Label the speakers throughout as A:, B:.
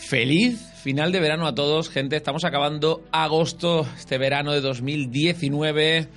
A: Feliz final de verano a todos, gente. Estamos acabando agosto, este verano de 2019.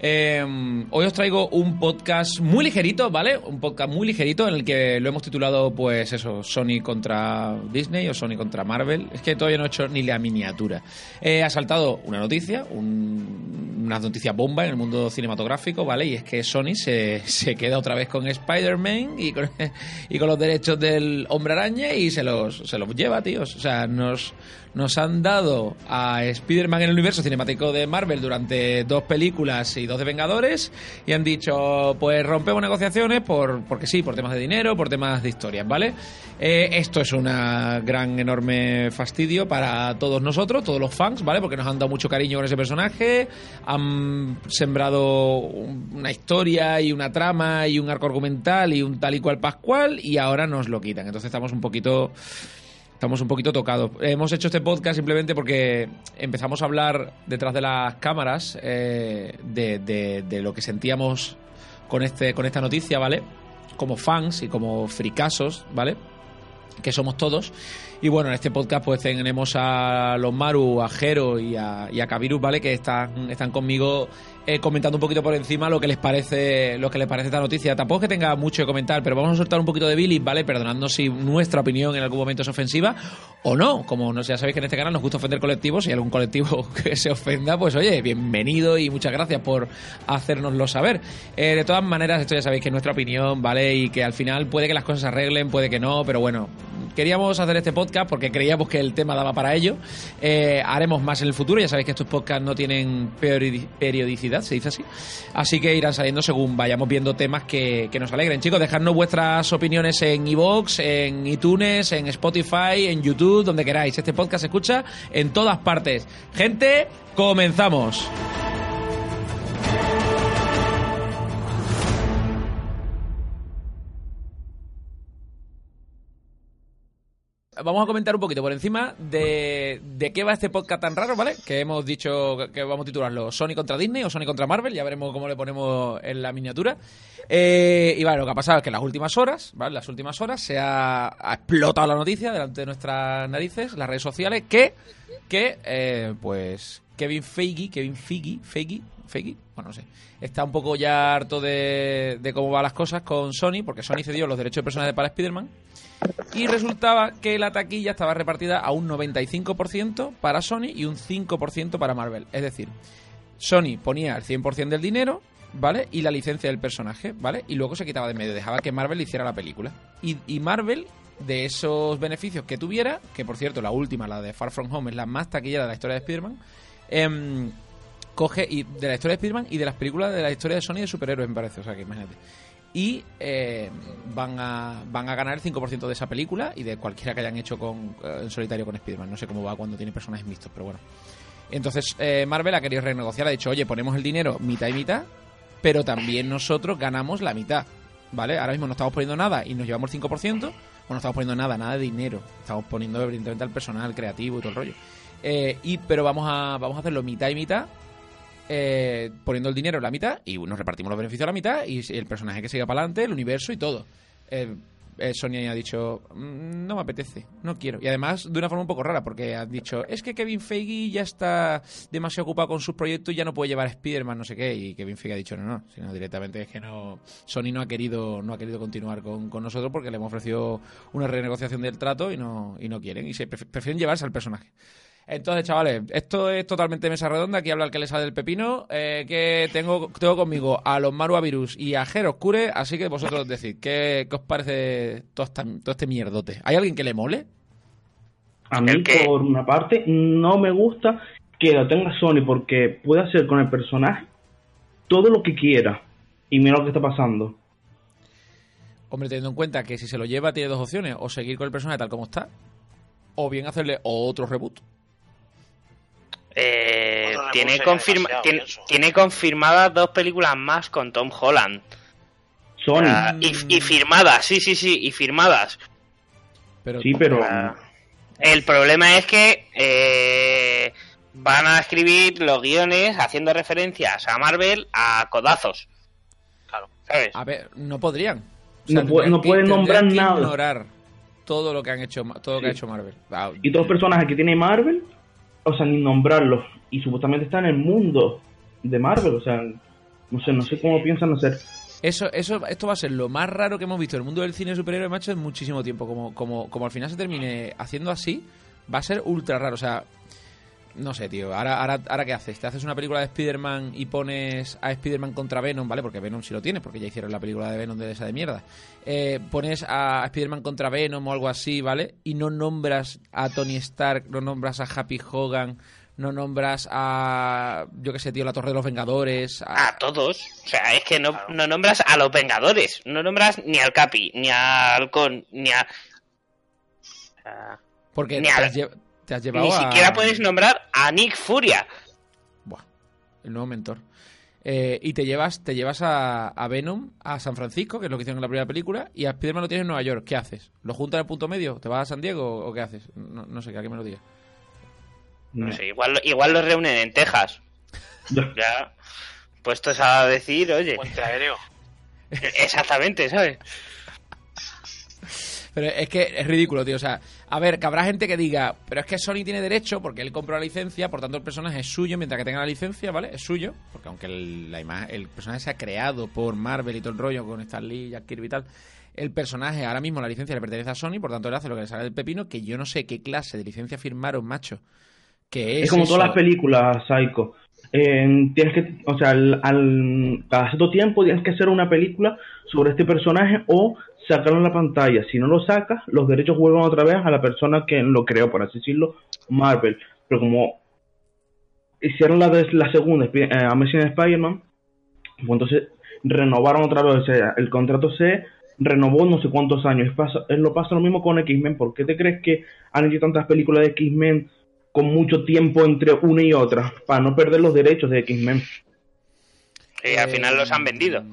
A: Em, hoy os traigo un podcast muy ligerito, ¿vale? Un podcast muy ligerito en el que lo hemos titulado, pues eso, Sony contra Disney o Sony contra Marvel. Es que todavía no he hecho ni la miniatura. Eh, ha saltado una noticia, una noticia bomba en el mundo cinematográfico, ¿vale? Y es que Sony se, queda otra vez con Spider-Man y con, y con los derechos del Hombre Araña y se los, se los lleva, tíos. O sea, nos nos han dado a Spider-Man en el universo cinemático de Marvel durante dos películas y dos de Vengadores y han dicho, pues rompemos negociaciones por, porque sí, por temas de dinero, por temas de historias, ¿vale? Eh, esto es una gran, enorme fastidio para todos nosotros, todos los fans, ¿vale? Porque nos han dado mucho cariño con ese personaje, han sembrado una historia y una trama y un arco argumental y un tal y cual pascual y ahora nos lo quitan. Entonces estamos un poquito Estamos un poquito tocados. Hemos hecho este podcast simplemente porque empezamos a hablar detrás de las cámaras eh, de, lo que sentíamos con, este, con esta noticia, ¿vale? Como fans y como fricasos, ¿vale? Que somos todos. Y bueno, en este podcast pues tenemos a los Maru, a Jero y a, y a Kavirus, ¿vale? Que están, están conmigo eh, comentando un poquito por encima lo que les parece lo que les parece esta noticia. Tampoco es que tenga mucho que comentar, pero vamos a soltar un poquito de Billy, ¿vale? Perdonando si nuestra opinión en algún momento es ofensiva o no. Como no, ya sabéis que en este canal nos gusta ofender colectivos, si algún colectivo que se ofenda, pues oye, bienvenido y muchas gracias por hacérnoslo saber. Eh, de todas maneras, esto ya sabéis que es nuestra opinión, ¿vale? Y que al final puede que las cosas se arreglen, puede que no, pero bueno, queríamos hacer este podcast porque creíamos que el tema daba para ello. Eh, haremos más en el futuro, ya sabéis que estos podcasts no tienen periodicidad se dice así. Así que irán saliendo según vayamos viendo temas que, nos alegren. Chicos, dejadnos vuestras opiniones en iVoox, en iTunes, en Spotify, en YouTube, donde queráis. Este podcast se escucha en todas partes. Gente, comenzamos. Vamos a comentar un poquito por encima de, de, qué va este podcast tan raro, ¿vale? Que hemos dicho que vamos a titularlo Sony contra Disney o Sony contra Marvel, ya veremos cómo le ponemos en la miniatura. Eh, y vale, lo que ha pasado es que en las últimas horas, ¿vale? Las últimas horas se ha, explotado la noticia delante de nuestras narices, las redes sociales, que, que eh, pues, Kevin Feige, Kevin Feige, Feige, Feige, bueno, no sé, está un poco ya harto de, de cómo van las cosas con Sony, porque Sony cedió los derechos de personajes para Spider-Man y resultaba que la taquilla estaba repartida a un 95% para Sony y un 5% para Marvel. Es decir, Sony ponía el 100% del dinero, ¿vale? Y la licencia del personaje, ¿vale? Y luego se quitaba de medio, dejaba que Marvel hiciera la película. Y, Marvel, de esos beneficios que tuviera, que por cierto, la última, la de Far From Home, es la más taquillera de la historia de Spider-Man, em, coge y de la historia de Spider-Man y de las películas de la historia de Sony de superhéroes, me parece. O sea, que imagínate y eh, van, a, van a ganar el 5% de esa película y de cualquiera que hayan hecho con, eh, en solitario con Spider-Man. No sé cómo va cuando tiene personajes mixtos, pero bueno. Entonces eh, Marvel ha querido renegociar, ha dicho, oye, ponemos el dinero mitad y mitad, pero también nosotros ganamos la mitad. ¿Vale? Ahora mismo no estamos poniendo nada y nos llevamos el 5%, o no estamos poniendo nada, nada de dinero. Estamos poniendo evidentemente al personal creativo y todo el rollo. y, pero vamos a, vamos a hacerlo mitad y mitad eh, poniendo el dinero en la mitad y nos repartimos los beneficios a la mitad y el personaje que siga para adelante, el universo y todo. Eh, eh, Sonia ha dicho, mm, no me apetece, no quiero. Y además de una forma un poco rara, porque han dicho, es que Kevin Feige ya está demasiado ocupado con sus proyectos y ya no puede llevar a Spider-Man, no sé qué. Y Kevin Feige ha dicho, no, no, sino directamente es que no, Sony no ha querido, no ha querido continuar con, nosotros porque le hemos ofrecido una renegociación del trato y no, y no quieren. Y se prefieren llevarse al personaje. Entonces, chavales, esto es totalmente mesa redonda. Aquí habla el que le sale del pepino. Eh, que tengo, tengo conmigo a los Maruavirus y a Oscure, así que vosotros decid, ¿qué, os parece todo, todo este mierdote? ¿Hay alguien que le mole?
B: A mí, por una parte, no me gusta que lo tenga Sony porque puede hacer con el personaje todo lo que quiera. Y mira lo que está pasando.
A: Hombre, teniendo en cuenta que si se lo lleva tiene dos opciones, o seguir con el personaje tal como está, o bien hacerle otro reboot.
C: Eh, tiene, confirma tiene, tiene, confirmadas dos películas más con Tom Holland.
B: Sony.
C: y, y, firmadas, sí, sí, sí, y firmadas.
B: Pero, sí, pero...
C: el problema es que eh, van a escribir los guiones haciendo referencias a Marvel a codazos. Claro, ¿sabes?
A: A ver, no podrían.
B: no, pueden nombrar nada.
A: ignorar todo lo que han hecho todo lo que ha hecho Marvel.
B: Y todos los personajes que tiene Marvel, o sea, ni nombrarlos. Y supuestamente están en el mundo de Marvel, o sea, no sé, no sé cómo piensan hacer.
A: Eso, eso, esto va a ser lo más raro que hemos visto en el mundo del cine superhéroe macho en muchísimo tiempo. Como, como, como al final se termine haciendo así, va a ser ultra raro. O sea, no sé, tío. Ahora, ahora, ahora ¿qué haces? ¿Te haces una película de Spider-Man y pones a Spider-Man contra Venom, ¿vale? Porque Venom sí lo tiene, porque ya hicieron la película de Venom de esa de mierda. Eh, pones a Spider-Man contra Venom o algo así, ¿vale? Y no nombras a Tony Stark, no nombras a Happy Hogan, no nombras a, yo qué sé, tío, la Torre de los Vengadores.
C: A, todos. O sea, es que no, no, nombras a los Vengadores. No nombras ni al Capi, ni al Halcón, ni a...
A: Porque ni, ni
C: siquiera puedes nombrar a Nick Furia.
A: Buah, el nuevo mentor. Eh, y te llevas, te llevas a, Venom a San Francisco, que es lo que hicieron en la primera película, y a Spiderman lo tienes en Nueva York. ¿Qué haces? ¿Lo juntas en el punto medio? ¿Te vas a San Diego o qué haces? No, sé, que alguien me lo diga.
C: No sé, igual, igual los reúnen en Texas. ya. Puestos a decir, oye.
D: Puente aéreo.
C: Exactamente, ¿sabes?
A: Pero es que es ridículo, tío. O sea, a ver, que habrá gente que diga, pero es que Sony tiene derecho porque él compró la licencia, por tanto el personaje es suyo mientras que tenga la licencia, ¿vale? Es suyo, porque aunque el, la imagen, el personaje se ha creado por Marvel y todo el rollo con Stan Lee, Jack Kirby y tal, el personaje, ahora mismo la licencia le pertenece a Sony, por tanto él hace lo que le sale del pepino, que yo no sé qué clase de licencia firmaron, macho. Que es,
B: es como todas las películas, Psycho. Eh, tienes que, o sea, al, al, cada cierto tiempo tienes que hacer una película sobre este personaje o sacarlo en la pantalla. Si no lo sacas, los derechos vuelven otra vez a la persona que lo creó, por así decirlo, Marvel. Pero como hicieron la, de, la segunda, eh, Amazing Spider-Man, pues entonces renovaron otra vez. el contrato se renovó no sé cuántos años. Lo pasa lo mismo con X-Men. ¿Por qué te crees que han hecho tantas películas de X-Men con mucho tiempo entre una y otra? Para no perder los derechos de X-Men.
C: Y al final los han vendido.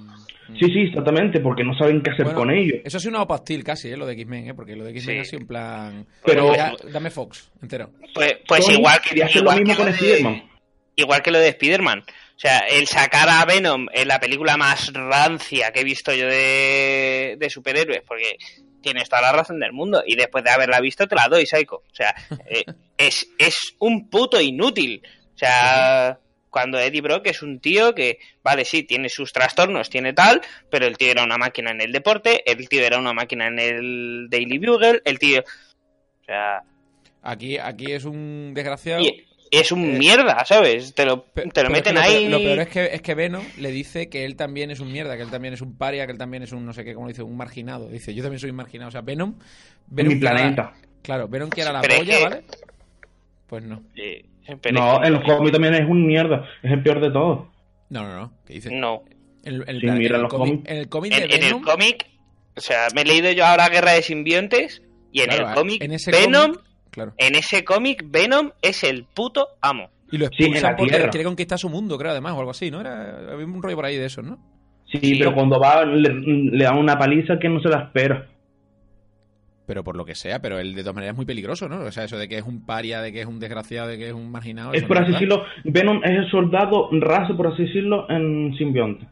B: Sí, sí, exactamente, porque no saben qué hacer con ellos.
A: Eso ha sido una pastil casi, ¿eh? lo de X-Men, ¿eh? porque lo de X-Men ha sido en plan...
B: Pero...
A: dame Fox, entero.
C: Pues, pues igual que... Igual
B: lo mismo con Spider-Man.
C: Igual que lo de Spider-Man. O sea, el sacar a Venom en la película más rancia que he visto yo de, de superhéroes, porque tienes toda la razón del mundo, y después de haberla visto te la doy, Psycho. O sea, eh, es, es un puto inútil. O sea cuando Eddie Brock es un tío que, vale, sí, tiene sus trastornos, tiene tal, pero el tío era una máquina en el deporte, el tío era una máquina en el Daily Bugle, el tío... O sea...
A: Aquí, aquí es un desgraciado...
C: es un eh, mierda, ¿sabes? Te lo, te lo meten ahí.
A: Lo peor, es que, es que Venom le dice que él también es un mierda, que él también es un paria, que él también es un, no sé qué, como dice, un marginado. Dice, yo también soy un marginado. O sea, Venom.
B: Venom Mi planeta.
A: claro, Venom que era la polla, ¿vale? Pues no.
B: No, el cómic también es un mierda. Es el peor de todos.
A: No, no, no. ¿Qué dices?
C: No.
A: El, el,
B: sí, mira los
A: cómic, en el cómic
C: en, el cómic, o sea, me he leído yo ahora Guerra de Simbiontes y en el cómic Venom,
A: claro.
C: en ese cómic Venom es el puto amo.
A: Y lo expulsan porque quiere conquistar su mundo, creo, además, o algo así, ¿no? Era, había un rollo por ahí de eso, ¿no?
B: Sí, pero cuando va le, le dan una paliza que no se la espera
A: pero por lo que sea, pero él de todas maneras es muy peligroso, ¿no? O sea, eso de que es un paria, de que es un desgraciado, de que es un marginado.
B: Es por así decirlo, Venom es el soldado raso, por así decirlo, en simbionte.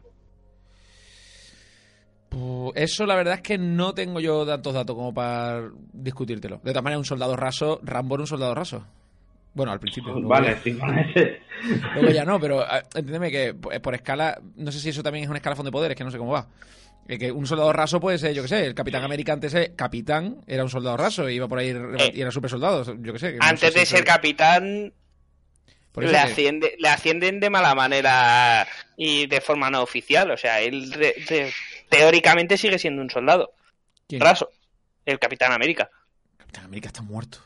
A: Pues eso la verdad es que no tengo yo tantos datos como para discutírtelo. De todas maneras, un soldado raso, Rambo era un soldado raso. Bueno, al principio.
B: Vale, sí.
A: Luego ya no, pero ah, entiéndeme que por escala, no sé si eso también es un escalafón de poderes, que no sé cómo va. Eh, que un soldado raso puede ser, yo qué sé, el Capitán América antes de capitán era un soldado raso, iba por ahí eh, y era super soldado, yo qué sé.
C: antes de ser capitán le, asciende, le ascienden de mala manera y de forma no oficial, o sea, él teóricamente sigue siendo un soldado. Raso, el Capitán América.
A: Capitán América está muerto.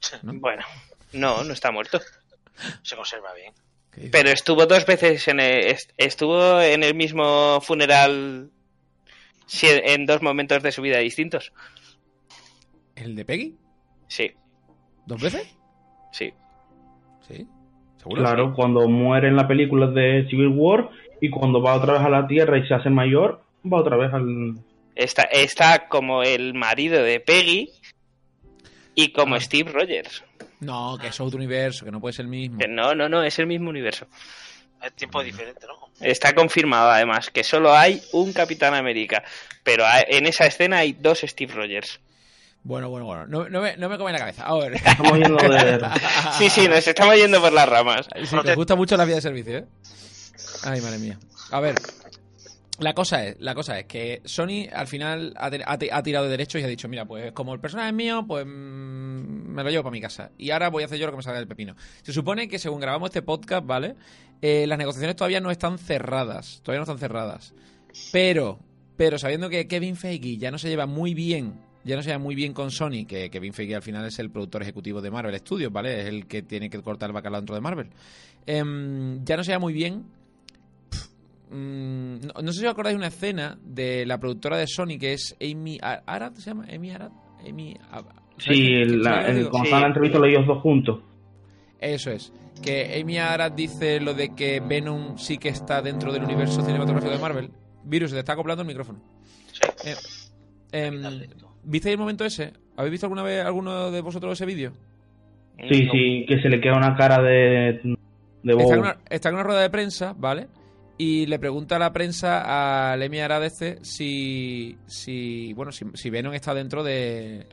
C: Bueno, no, no está muerto.
D: Se conserva bien.
C: Pero estuvo dos veces en el, estuvo en el mismo funeral Sí, en dos momentos de su vida distintos.
A: ¿El de Peggy?
C: Sí,
A: ¿Dos veces?
C: sí.
A: Sí. ¿Seguro?
B: Claro, cuando muere en la película de Civil War y cuando va otra vez a la Tierra y se hace mayor, va otra vez al...
C: Está, está como el marido de Peggy y como
A: Ah.
C: Steve Rogers.
A: No, que es otro universo, que no puede ser el mismo.
C: Que no, no, no, es el mismo universo.
D: Es tiempo diferente, ¿no?
C: Está confirmado además que solo hay un Capitán América, pero en esa escena hay dos Steve Rogers.
A: Bueno, bueno, bueno. No, no me, no me come la cabeza. A ver.
B: Estamos yendo de...
C: Sí, sí, nos estamos yendo por las ramas.
A: Sí, te gusta mucho la vida de servicio, ¿eh? Ay, madre mía. A ver. La cosa es, la cosa es que Sony al final ha, tirado de derechos y ha dicho, mira, pues como el personaje es mío, pues mm, me lo llevo para mi casa. Y ahora voy a hacer yo lo que me salga del pepino. Se supone que según grabamos este podcast, ¿vale? Eh, las negociaciones todavía no están cerradas. Todavía no están cerradas. Pero, pero sabiendo que Kevin Feige ya no se lleva muy bien, ya no se lleva muy bien con Sony, que Kevin Feige al final es el productor ejecutivo de Marvel Studios, ¿vale? Es el que tiene que cortar el bacalao dentro de Marvel. Em, ya no se lleva muy bien. Mm, no, no sé si os acordáis de una escena de la productora de Sony que es Amy Ar- Arad, ¿se llama? Amy Arad. Amy, Ab- ¿sabes
B: Sí, la, el, cuando
C: Sí.
B: estaban en la entrevista ellos dos juntos.
A: Eso es. Que Amy Arad dice lo de que Venom sí que está dentro del universo cinematográfico de Marvel. Virus, se te está acoplando el micrófono.
D: Sí.
A: Eh, em. ¿Visteis el momento ese? ¿Habéis visto alguna vez alguno de vosotros ese vídeo?
B: Sí,
C: No.
B: sí, que se le queda una cara de... de
A: Está
B: bobo.
A: en, una, está en una rueda de prensa, ¿vale? Y le pregunta a la prensa a Lemmy Arad este si, si bueno, si, si Venom está dentro de,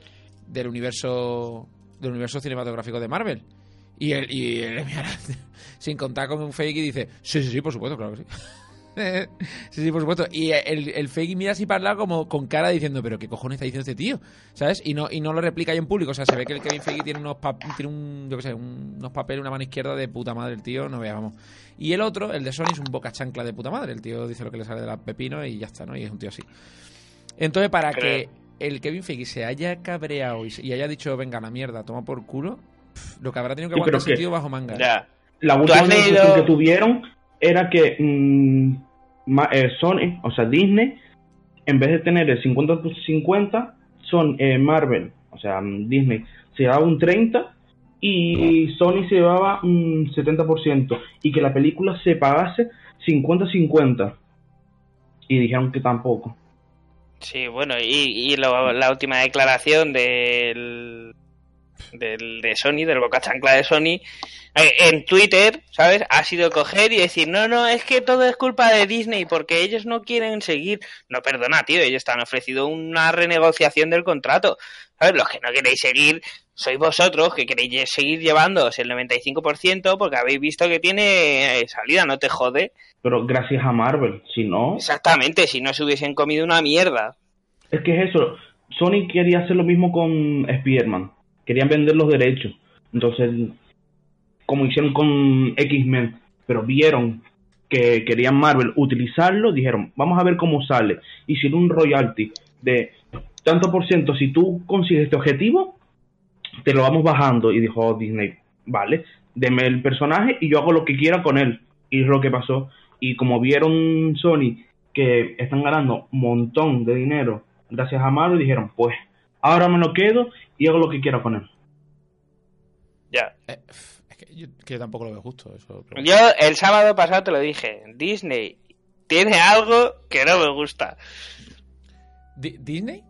A: del universo del universo cinematográfico de Marvel. Y el, y el Lemmy Arad, sin contar con un fake, dice, sí, sí, sí, por supuesto, claro que sí. sí, sí, por supuesto. Y el, el fake mira así para el lado como con cara diciendo, pero ¿qué cojones está diciendo este tío? ¿Sabes? Y no, y no lo replica ahí en público. O sea, se ve que el Kevin Feige tiene unos, tiene un, yo qué sé, un- unos papeles, una mano izquierda de puta madre el tío, no veas, vamos. Y el otro, el de Sony, es un boca chancla de puta madre. El tío dice lo que le sale de la pepino y ya está, ¿no? Y es un tío así. Entonces, para que el Kevin Feige se haya cabreado y, haya dicho, venga, la mierda, toma por culo, pff, lo que habrá tenido que aguantar ese
B: que-
A: tío bajo manga. ¿eh?
C: Ya.
B: La
C: ¿Tú
B: última que tuvieron era que mm, eh, Sony, o sea, Disney, en vez de tener el 50-50, son eh, Marvel, o sea, mm, Disney se llevaba un 30 y Sony se llevaba un 70% y que la película se pagase 50-50 y dijeron que tampoco.
C: Sí, bueno, y, y la última declaración del, del de Sony, del boca chancla de Sony, eh, en Twitter, ¿sabes? Ha sido coger y decir, no, no, es que todo es culpa de Disney porque ellos no quieren seguir. No, perdona, tío, ellos te han ofrecido una renegociación del contrato. ¿Sabes? Los que no queréis seguir sois vosotros, que queréis seguir llevándoos el 95% porque habéis visto que tiene eh, salida, no te jode.
B: Pero gracias a Marvel, si no,
C: Exactamente, si no se hubiesen comido una mierda.
B: Es que es eso. Sony quería hacer lo mismo con Spider-Man. Querían vender los derechos. Entonces, como hicieron con X-Men, pero vieron que querían Marvel utilizarlo, dijeron, vamos a ver cómo sale. Hicieron un royalty de tanto por ciento. Si tú consigues este objetivo, te lo vamos bajando. Y dijo Disney, vale, deme el personaje y yo hago lo que quiera con él. Y es lo que pasó. Y como vieron Sony que están ganando un montón de dinero gracias a Marvel, dijeron, pues ahora me lo quedo y hago lo que quiera con él.
C: Ya.
A: Eh, es que yo, que yo tampoco lo veo justo eso. pero-
C: Yo el sábado pasado te lo dije, Disney tiene algo que no me gusta.
A: Di- ¿Disney?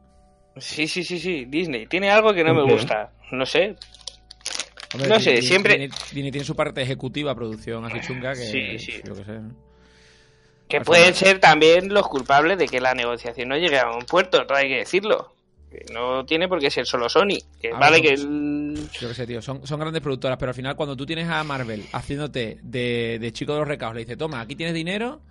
C: Sí, sí, sí, sí, Disney tiene algo que no me gusta. No sé.
A: Hombre,
C: No sé, siempre-
A: Disney, Disney tiene su parte ejecutiva, producción así chunga que.
C: Sí, sí.
A: Yo qué sé. ¿no?
C: Que
A: Al
C: pueden ser también los culpables de que la negociación no llegue a un puerto, no hay que decirlo. Que no tiene por qué ser solo Sony. Que
A: Ah,
C: vale que el-
A: Yo qué sé, tío. Son, son grandes productoras, pero al final, cuando tú tienes a Marvel haciéndote de, de chico de los recados, le dice: Toma, aquí tienes dinero.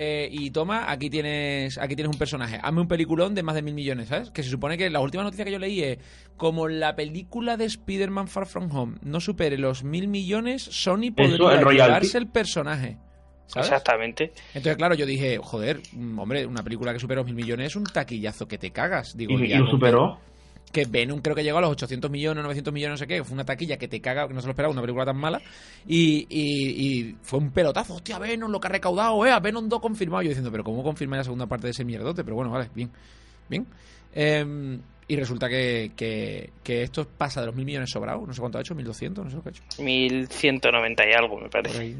A: eh, y toma, aquí tienes aquí tienes un personaje. Hazme un peliculón de más de mil millones, ¿sabes? Que se supone que la última noticia que yo leí es: como la película de Spider-Man Far From Home no supere los mil millones, Sony podría llevarse el personaje. ¿Sabes?
C: Exactamente.
A: Entonces, claro, yo dije, joder, mm, hombre, una película que supera los mil millones es un taquillazo que te cagas. Digo,
B: Y,
A: ya
B: lo superó.
A: que Venom creo que llegó a los 800 millones, 900 millones, no sé qué, fue una taquilla que te caga, que no se lo esperaba, una película tan mala, y, y- y fue un pelotazo, hostia, Venom, lo que ha recaudado, eh, a Venom 2 confirmado, yo diciendo, pero ¿cómo confirma la segunda parte de ese mierdote? Pero bueno, vale, bien, bien. Em, y resulta que, que, que esto pasa de los mil millones sobrados, no sé cuánto ha hecho, 1200, no sé lo que ha hecho.
C: 1190 y algo, me
A: por
C: parece.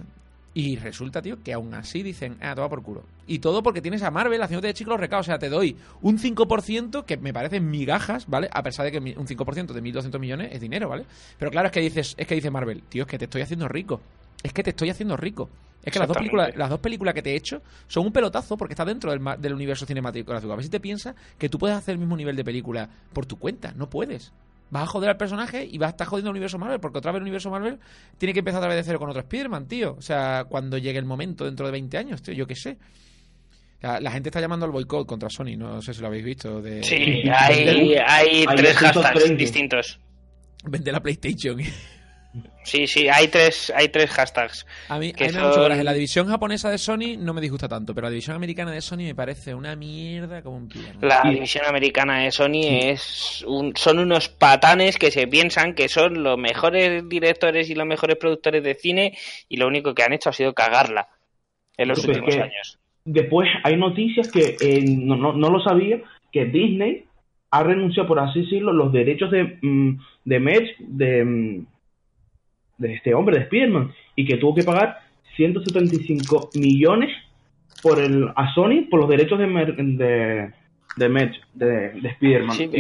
A: Y resulta, tío, que aún así dicen, ah, toma por culo. Y todo porque tienes a Marvel haciéndote de chico los recados. O sea, te doy un 5% que me parecen migajas, ¿vale? A pesar de que un 5% de 1.200 millones es dinero, ¿vale? Pero claro, es que dices, es que dice Marvel, tío, es que te estoy haciendo rico. Es que te estoy haciendo rico. Es que las dos, películas, las dos películas que te he hecho son un pelotazo porque está dentro del, del universo cinematográfico. A ver si te piensas que tú puedes hacer el mismo nivel de película por tu cuenta. No puedes. Vas a joder al personaje y vas a estar jodiendo al universo Marvel, porque otra vez el universo Marvel tiene que empezar otra vez de cero con otro Spider-Man, tío. O sea, cuando llegue el momento dentro de 20 años, tío, yo qué sé. O sea, la gente está llamando al boicot contra Sony, no sé si lo habéis visto. De,
C: Sí, hay, hay
B: Hay
C: tres
B: 230.
C: hashtags distintos.
A: Vende la PlayStation.
C: Sí, sí, hay tres, hay tres hashtags.
A: A mí, a
C: Que
A: mucho
C: son-
A: coraje. La división japonesa de Sony no me disgusta tanto, pero la división americana de Sony me parece una mierda como un pie.
C: La
B: Sí.
C: división americana de Sony es un, son unos patanes que se piensan que son los mejores directores y los mejores productores de cine y lo único que han hecho ha sido cagarla en los
B: es
C: últimos
B: que-
C: años.
B: Después hay noticias que eh, no, no, no lo sabía, que Disney ha renunciado, por así decirlo, los derechos de, mm, de merch de, mm, de este hombre, de Spider-Man, y que tuvo que pagar 175 millones por el, a Sony por los derechos de, mer- de, de de, de Spider-Man.
C: Sí.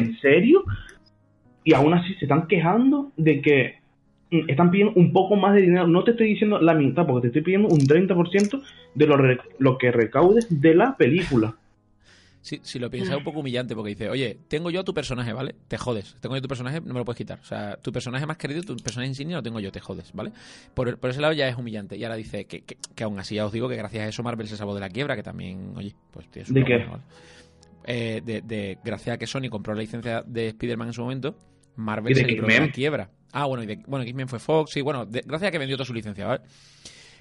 B: ¿En serio? Y aún así se están quejando de que mm, están pidiendo un poco más de dinero. No te estoy diciendo la mitad, porque te estoy pidiendo un 30% de lo, re- lo que recaudes de la película.
A: Si, si lo piensas es un poco humillante porque dice, oye, tengo yo a tu personaje, ¿vale? Te jodes. Tengo yo tu personaje, no me lo puedes quitar. O sea, tu personaje más querido, tu personaje insignia lo tengo yo, te jodes, ¿vale? Por, por ese lado ya es humillante. Y ahora dice que, que, que aún así ya os digo que gracias a eso Marvel se salvó de la quiebra, que también, oye, pues
B: ¿De qué?
A: ¿vale? Eh, de, de- gracias a que Sony compró la licencia de Spider-Man en su momento, Marvel
B: ¿Y
A: se libró de la quiebra. Ah, bueno, y de, bueno, X-Men fue Fox, sí, bueno, de- gracias a que vendió toda su licencia, ¿vale?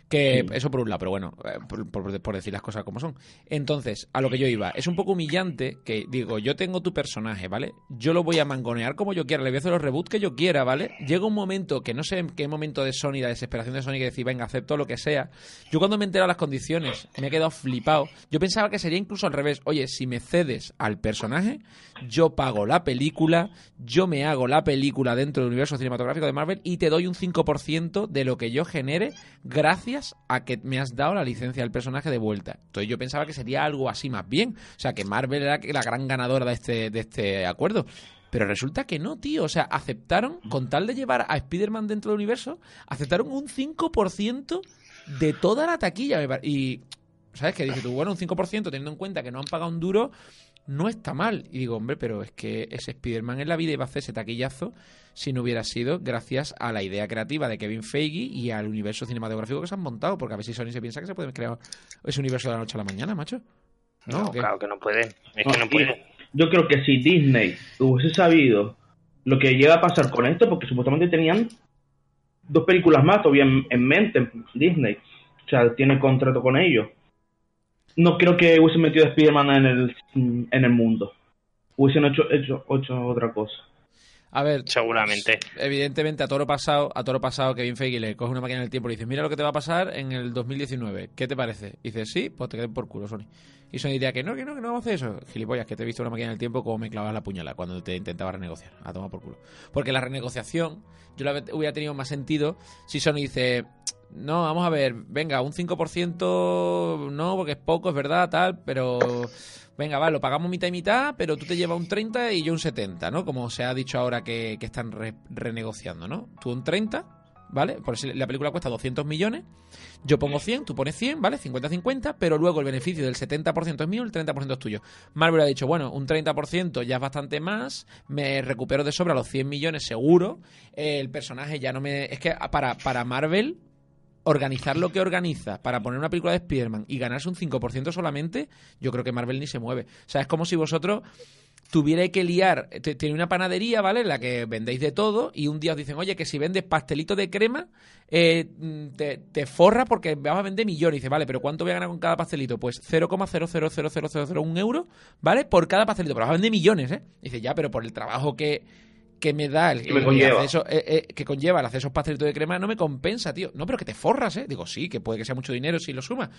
A: Que
B: Sí.
A: eso por un lado, pero bueno, eh, por, por- por decir las cosas como son. Entonces, a lo que yo iba, es un poco humillante que digo, yo tengo tu personaje, ¿vale? Yo lo voy a mangonear como yo quiera, le voy a hacer los reboots que yo quiera, ¿vale? Llega un momento que no sé en qué momento de Sony, la desesperación de Sony que decir, venga, acepto lo que sea. Yo cuando me he enterado de las condiciones, me he quedado flipado. Yo pensaba que sería incluso al revés. Oye, si me cedes al personaje, yo pago la película, yo me hago la película dentro del universo cinematográfico de Marvel y te doy un 5% de lo que yo genere gracias a que me has dado la licencia del personaje de vuelta. Entonces yo pensaba que sería algo así más bien. O sea, que Marvel era la gran ganadora de este, de este acuerdo. Pero resulta que no, tío. O sea, aceptaron, con tal de llevar a Spider-Man dentro del universo, aceptaron un 5% de toda la taquilla. Y, ¿sabes qué? Dice tú, bueno, un 5% teniendo en cuenta que no han pagado un duro, no está mal. Y digo, hombre, pero es que ese Spider-Man en la vida iba a hacer ese taquillazo si no hubiera sido gracias a la idea creativa de Kevin Feige y al universo cinematográfico que se han montado. Porque a ver si Sony se piensa que se puede crear ese universo de la noche a la mañana, macho. ¿No?
C: Claro que no pueden. Es
B: No,
C: que no
B: y
C: pueden.
B: Yo creo que si Disney hubiese sabido lo que llega a pasar con esto, porque supuestamente tenían dos películas más todavía en, en mente, Disney. O sea, tiene contrato con ellos. No creo que hubiesen metido a Spider-Man en el, en el mundo. Hubiesen hecho, hecho, hecho otra cosa.
A: A ver,
C: Seguramente.
A: evidentemente a toro pasado, a toro pasado Kevin Feige le coge una máquina del tiempo y le dice, mira lo que te va a pasar en el 2019, ¿qué te parece? Y dice, sí, pues te queden por culo, Sony. Y Sony diría que no, que no, que no vamos a hacer eso. Gilipollas, que te he visto una máquina del tiempo como me clavas la puñalada cuando te intentaba renegociar. A tomar por culo. Porque la renegociación, yo la hubiera tenido más sentido si Sony dice, no, vamos a ver, venga, un 5% no, porque es poco, es verdad, tal, pero venga, va, lo pagamos mitad y mitad, pero tú te llevas un 30 y yo un 70, ¿no? Como se ha dicho ahora que, están re- renegociando, ¿no? Tú un 30, ¿vale? Por si la película cuesta 200 millones, yo pongo 100, tú pones 100, ¿vale? 50-50, pero luego el beneficio del 70% es mío, el 30% es tuyo. Marvel ha dicho, bueno, un 30% ya es bastante más, me recupero de sobra los 100 millones seguro, el personaje ya no me... Es que para Marvel organizar lo que organiza para poner una película de Spider-Man y ganarse un 5% solamente, yo creo que Marvel ni se mueve. O sea, es como si vosotros tuviera que liar, tiene una panadería, ¿vale? En la que vendéis de todo y un día os dicen, oye, que si vendes pastelito de crema, eh, te, te forra porque vas a vender millones. Y dice, vale, pero ¿cuánto voy a ganar con cada pastelito? Pues 0,0000001 euro, ¿vale? Por cada pastelito, pero vas a vender millones, ¿eh? Y ya, pero por el trabajo que, que me da el,
B: Que me
A: el
B: conlleva.
A: acceso- eh, eh, que conlleva el hacer esos pastelitos de crema no me compensa, tío. No, pero que te forras, ¿eh? Digo, sí, que puede que sea mucho dinero si lo sumas,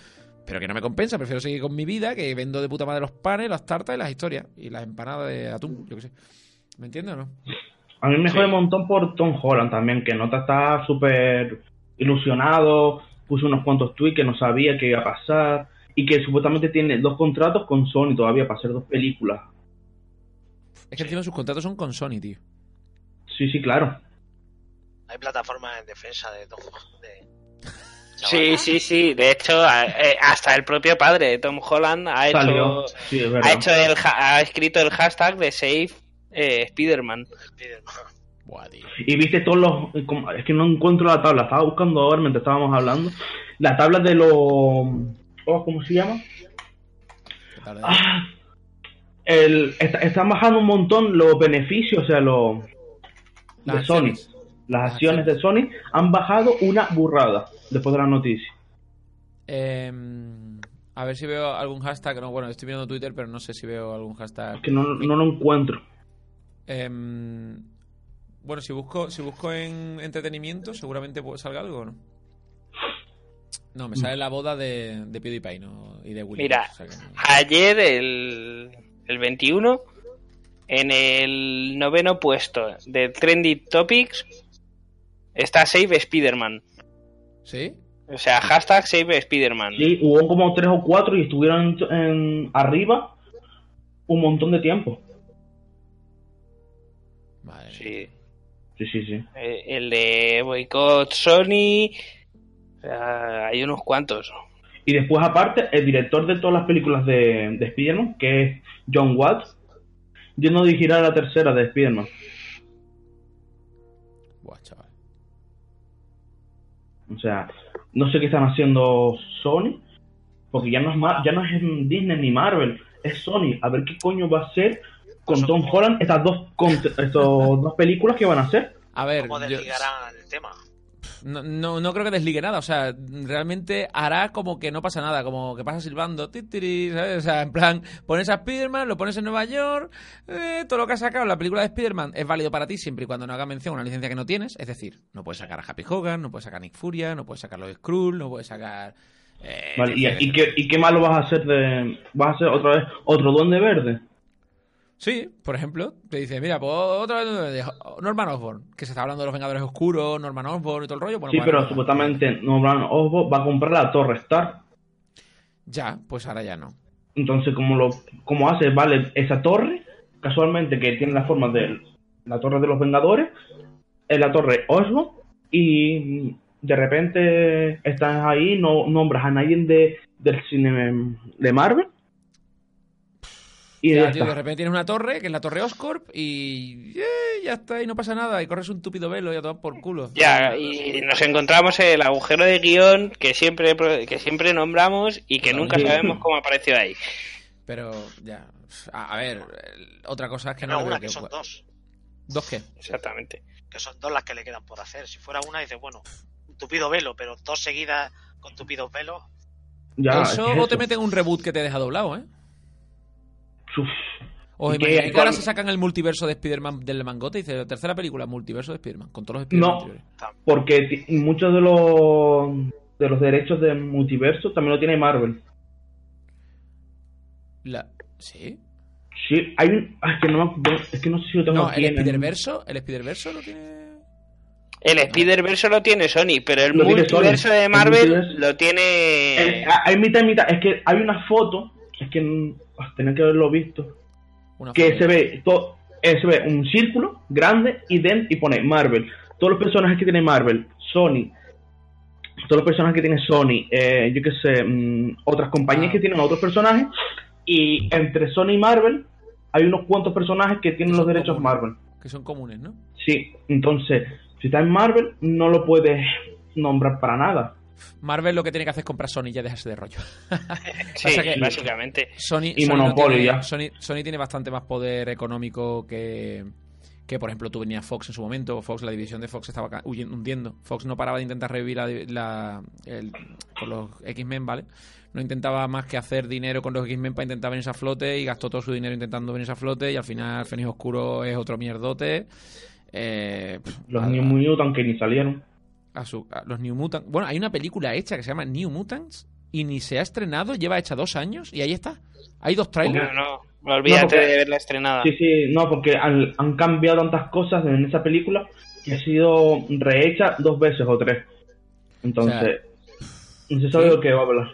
A: pero que no me compensa. Prefiero seguir con mi vida, que vendo de puta madre los panes, las tartas y las historias. Y las empanadas de atún, yo qué sé. ¿Me entiendes o no?
B: A mí me
C: Sí.
B: jode un montón por Tom Holland también, que Nota está súper ilusionado, puso unos cuantos tweets que no sabía que iba a pasar, y que supuestamente tiene dos contratos con Sony todavía para hacer dos películas.
A: Es que encima sus contratos son con Sony, tío.
B: Sí, sí, claro.
D: Hay plataformas en defensa de Tom de...
C: Sí, sí, sí. De hecho, eh, hasta el propio padre de Tom Holland ha hecho,
B: Salió. Sí, es verdad.
C: ha hecho el, ha- escrito el hashtag de Save eh, Spider-Man.
D: Spider-Man.
A: Buah, tío.
B: Y viste todos los... como- Es que no encuentro la tabla, estaba buscando ahora mientras estábamos hablando. La tabla de los... oh, ¿Cómo se llama?
A: Tarde.
B: Ah, el, está- están bajando un montón los beneficios, o sea, los de Sony.
A: acciones.
B: Las
A: Las
B: acciones de Sony han bajado una burrada después de la noticia.
A: Em, a ver si veo algún hashtag. No, bueno, estoy viendo Twitter, pero no sé si veo algún hashtag.
B: Es que no, no lo encuentro.
A: Em, bueno, si busco, si busco en entretenimiento, seguramente pu- salga algo, ¿no? No, me sale la boda de, de PewDiePie ¿no? y de Willy.
C: Mira,
A: Fox, o sea que no-
C: Ayer, el, el 21, en el noveno puesto de Trendy Topics, está Save Spider-Man.
A: ¿Sí?
C: O sea, hashtag Save Spider-Man.
B: Sí, hubo como tres o cuatro y estuvieron en, en- arriba un montón de tiempo.
A: Vale.
C: Sí.
B: Sí, sí, sí.
C: Eh, El de Boycott Sony. O sea, hay unos cuantos.
B: Y después, aparte, el director de todas las películas de, de Spider-Man, que es John Watts, ya no dirigirá la tercera de Spider-Man.
A: Buah, chaval.
B: O sea, no sé qué están haciendo Sony, porque ya no es Mar- ya no es en Disney ni Marvel, es Sony. A ver qué coño va a hacer con Tom Holland estas dos con- estos dos películas que van a hacer.
A: A ver,
D: ¿Cómo
A: yo-
D: desligarán el tema?
A: No, no, no creo que desligue nada. O sea, realmente hará como que no pasa nada, como que pasa silbando. ti, tiri, ¿sabes? O sea, en plan, pones a Spider-Man, lo pones en Nueva York. eh, todo lo que ha sacado en la película de Spider-Man es válido para ti siempre y cuando no haga mención a una licencia que no tienes. Es decir, no puedes sacar a Happy Hogan, no puedes sacar a Nick Furia, no puedes sacar a los Skrull, no puedes sacar. eh,
B: Vale, y qué, ¿Y qué malo vas a hacer de... ¿Vas a hacer otra vez otro Duende Verde?
A: Sí, por ejemplo, te dice, mira, pues otra vez de Norman Osborn, que se está hablando de los Vengadores Oscuros, Norman Osborn y todo el rollo. Bueno,
B: sí, pero
A: ahora-
B: supuestamente Norman Osborn va a comprar la Torre Star.
A: Ya, pues ahora ya no.
B: Entonces, como lo como hace, vale, esa torre, casualmente que tiene la forma de la Torre de los Vengadores, es la Torre Osborn, y de repente estás ahí, no nombras a nadie de, del cine de Marvel, y
A: Ya,
B: ya
A: tío, de repente tienes una torre, que es la torre Oscorp, y eh, ya está, y no pasa nada, y corres un túpido velo y a tomar por culo.
C: Ya, y nos encontramos el agujero de guion que siempre, que siempre nombramos y que nunca
B: sí.
C: sabemos cómo apareció ahí.
A: Pero, ya. A, a ver, otra cosa es que no.
D: No, una, que son dos.
A: ¿Dos qué?
C: Exactamente.
D: Que son dos las que le quedan por hacer. Si fuera una, dices, bueno, un tupido velo, pero dos seguidas con tupidos velos.
B: Ya,
A: eso
B: es
A: o te meten un reboot que te deja doblado, ¿eh?
B: Uf.
A: O
B: ¿Y qué-
A: imagináis que ahora se sacan el multiverso de Spider-Man del mangote y dice, tercera película, multiverso de Spider-Man, con todos los Spider-Man
B: No.
A: anteriores.
B: Porque muchos de los de los derechos del multiverso también lo tiene Marvel.
A: La... ¿Sí?
B: Sí, hay un... ah, Es que no, es que no sé si lo tengo
A: No,
B: aquí
A: el Spider-Verso, el Spider-Verso lo tiene...
C: El Spider-Verse lo tiene Sony, pero el
B: Lo
C: multiverso
B: Sony.
C: de
B: El
C: Marvel
B: multiverso-
C: lo tiene...
B: Hay mitad y mitad. Es que hay una foto, es que tenía que haberlo visto,
A: Una
B: que se ve todo, eh, se ve un círculo grande y dentro y pone Marvel. Todos los personajes que tiene Marvel, Sony, todos los personajes que tiene Sony, eh, yo qué sé, mm, otras compañías
A: Ah.
B: que tienen otros personajes y entre Sony y Marvel hay unos cuantos personajes que tienen
A: Que
B: los derechos
A: comunes.
B: Marvel.
A: Que son comunes, ¿no?
B: Sí, entonces, si está en Marvel, no lo puedes nombrar para nada.
A: Marvel lo que tiene que hacer es comprar Sony y ya dejarse de rollo.
C: Sí,
A: que-
C: básicamente.
A: Sony,
B: Y
A: Sony no
B: monopolio
A: tiene,
B: ya.
A: Sony, Sony tiene bastante más poder económico que, que, por ejemplo, tú venías Fox en su momento. Fox, la división de Fox estaba ca- huyen- hundiendo. Fox no paraba de intentar revivir la, la- el- con los X-Men, ¿vale? No intentaba más que hacer dinero con los X-Men para intentar venirse a flote y gastó todo su dinero intentando venirse a flote y al final Fénix Oscuro es otro mierdote. Eh, pff,
B: Los New Mutant que ni salieron.
A: A su- a los New Mutants. Bueno, hay una película hecha que se llama New Mutants y ni se ha estrenado, lleva hecha dos años y ahí está. Hay dos trailers.
C: No, no, olvídate
B: No, porque-
C: de verla estrenada.
B: Sí, sí, no, porque han, han cambiado tantas cosas en esa película que ha sido rehecha dos veces o tres. Entonces, no se sabe
A: ¿sí?
B: de qué va a hablar.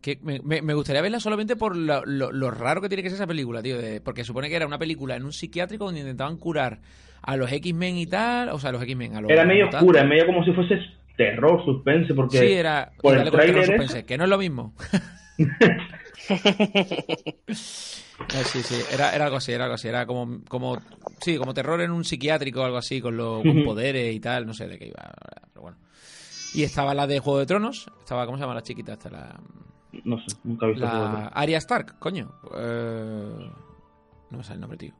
A: Que me, me- gustaría verla solamente por lo, lo- lo raro que tiene que ser esa película, tío. de- porque supone que era una película en un psiquiátrico donde intentaban curar a los X-Men y tal. O sea, a los X-Men, a los.
B: Era medio
A: mutantes.
B: oscura, medio como si fuese terror, suspense, porque
A: Sí, era.
B: por el
A: terror suspense, que no es lo mismo. Sí, sí, era, era algo así, era algo así, era como, como, sí, como terror en un psiquiátrico o algo así, con, los con poderes y tal, no sé de qué iba, pero bueno. Y estaba la de Juego de Tronos, estaba, ¿cómo se llama la chiquita? Esta, la,
B: no sé, nunca he visto
A: la. Arya Stark, coño. Eh, no me sale el nombre, tío.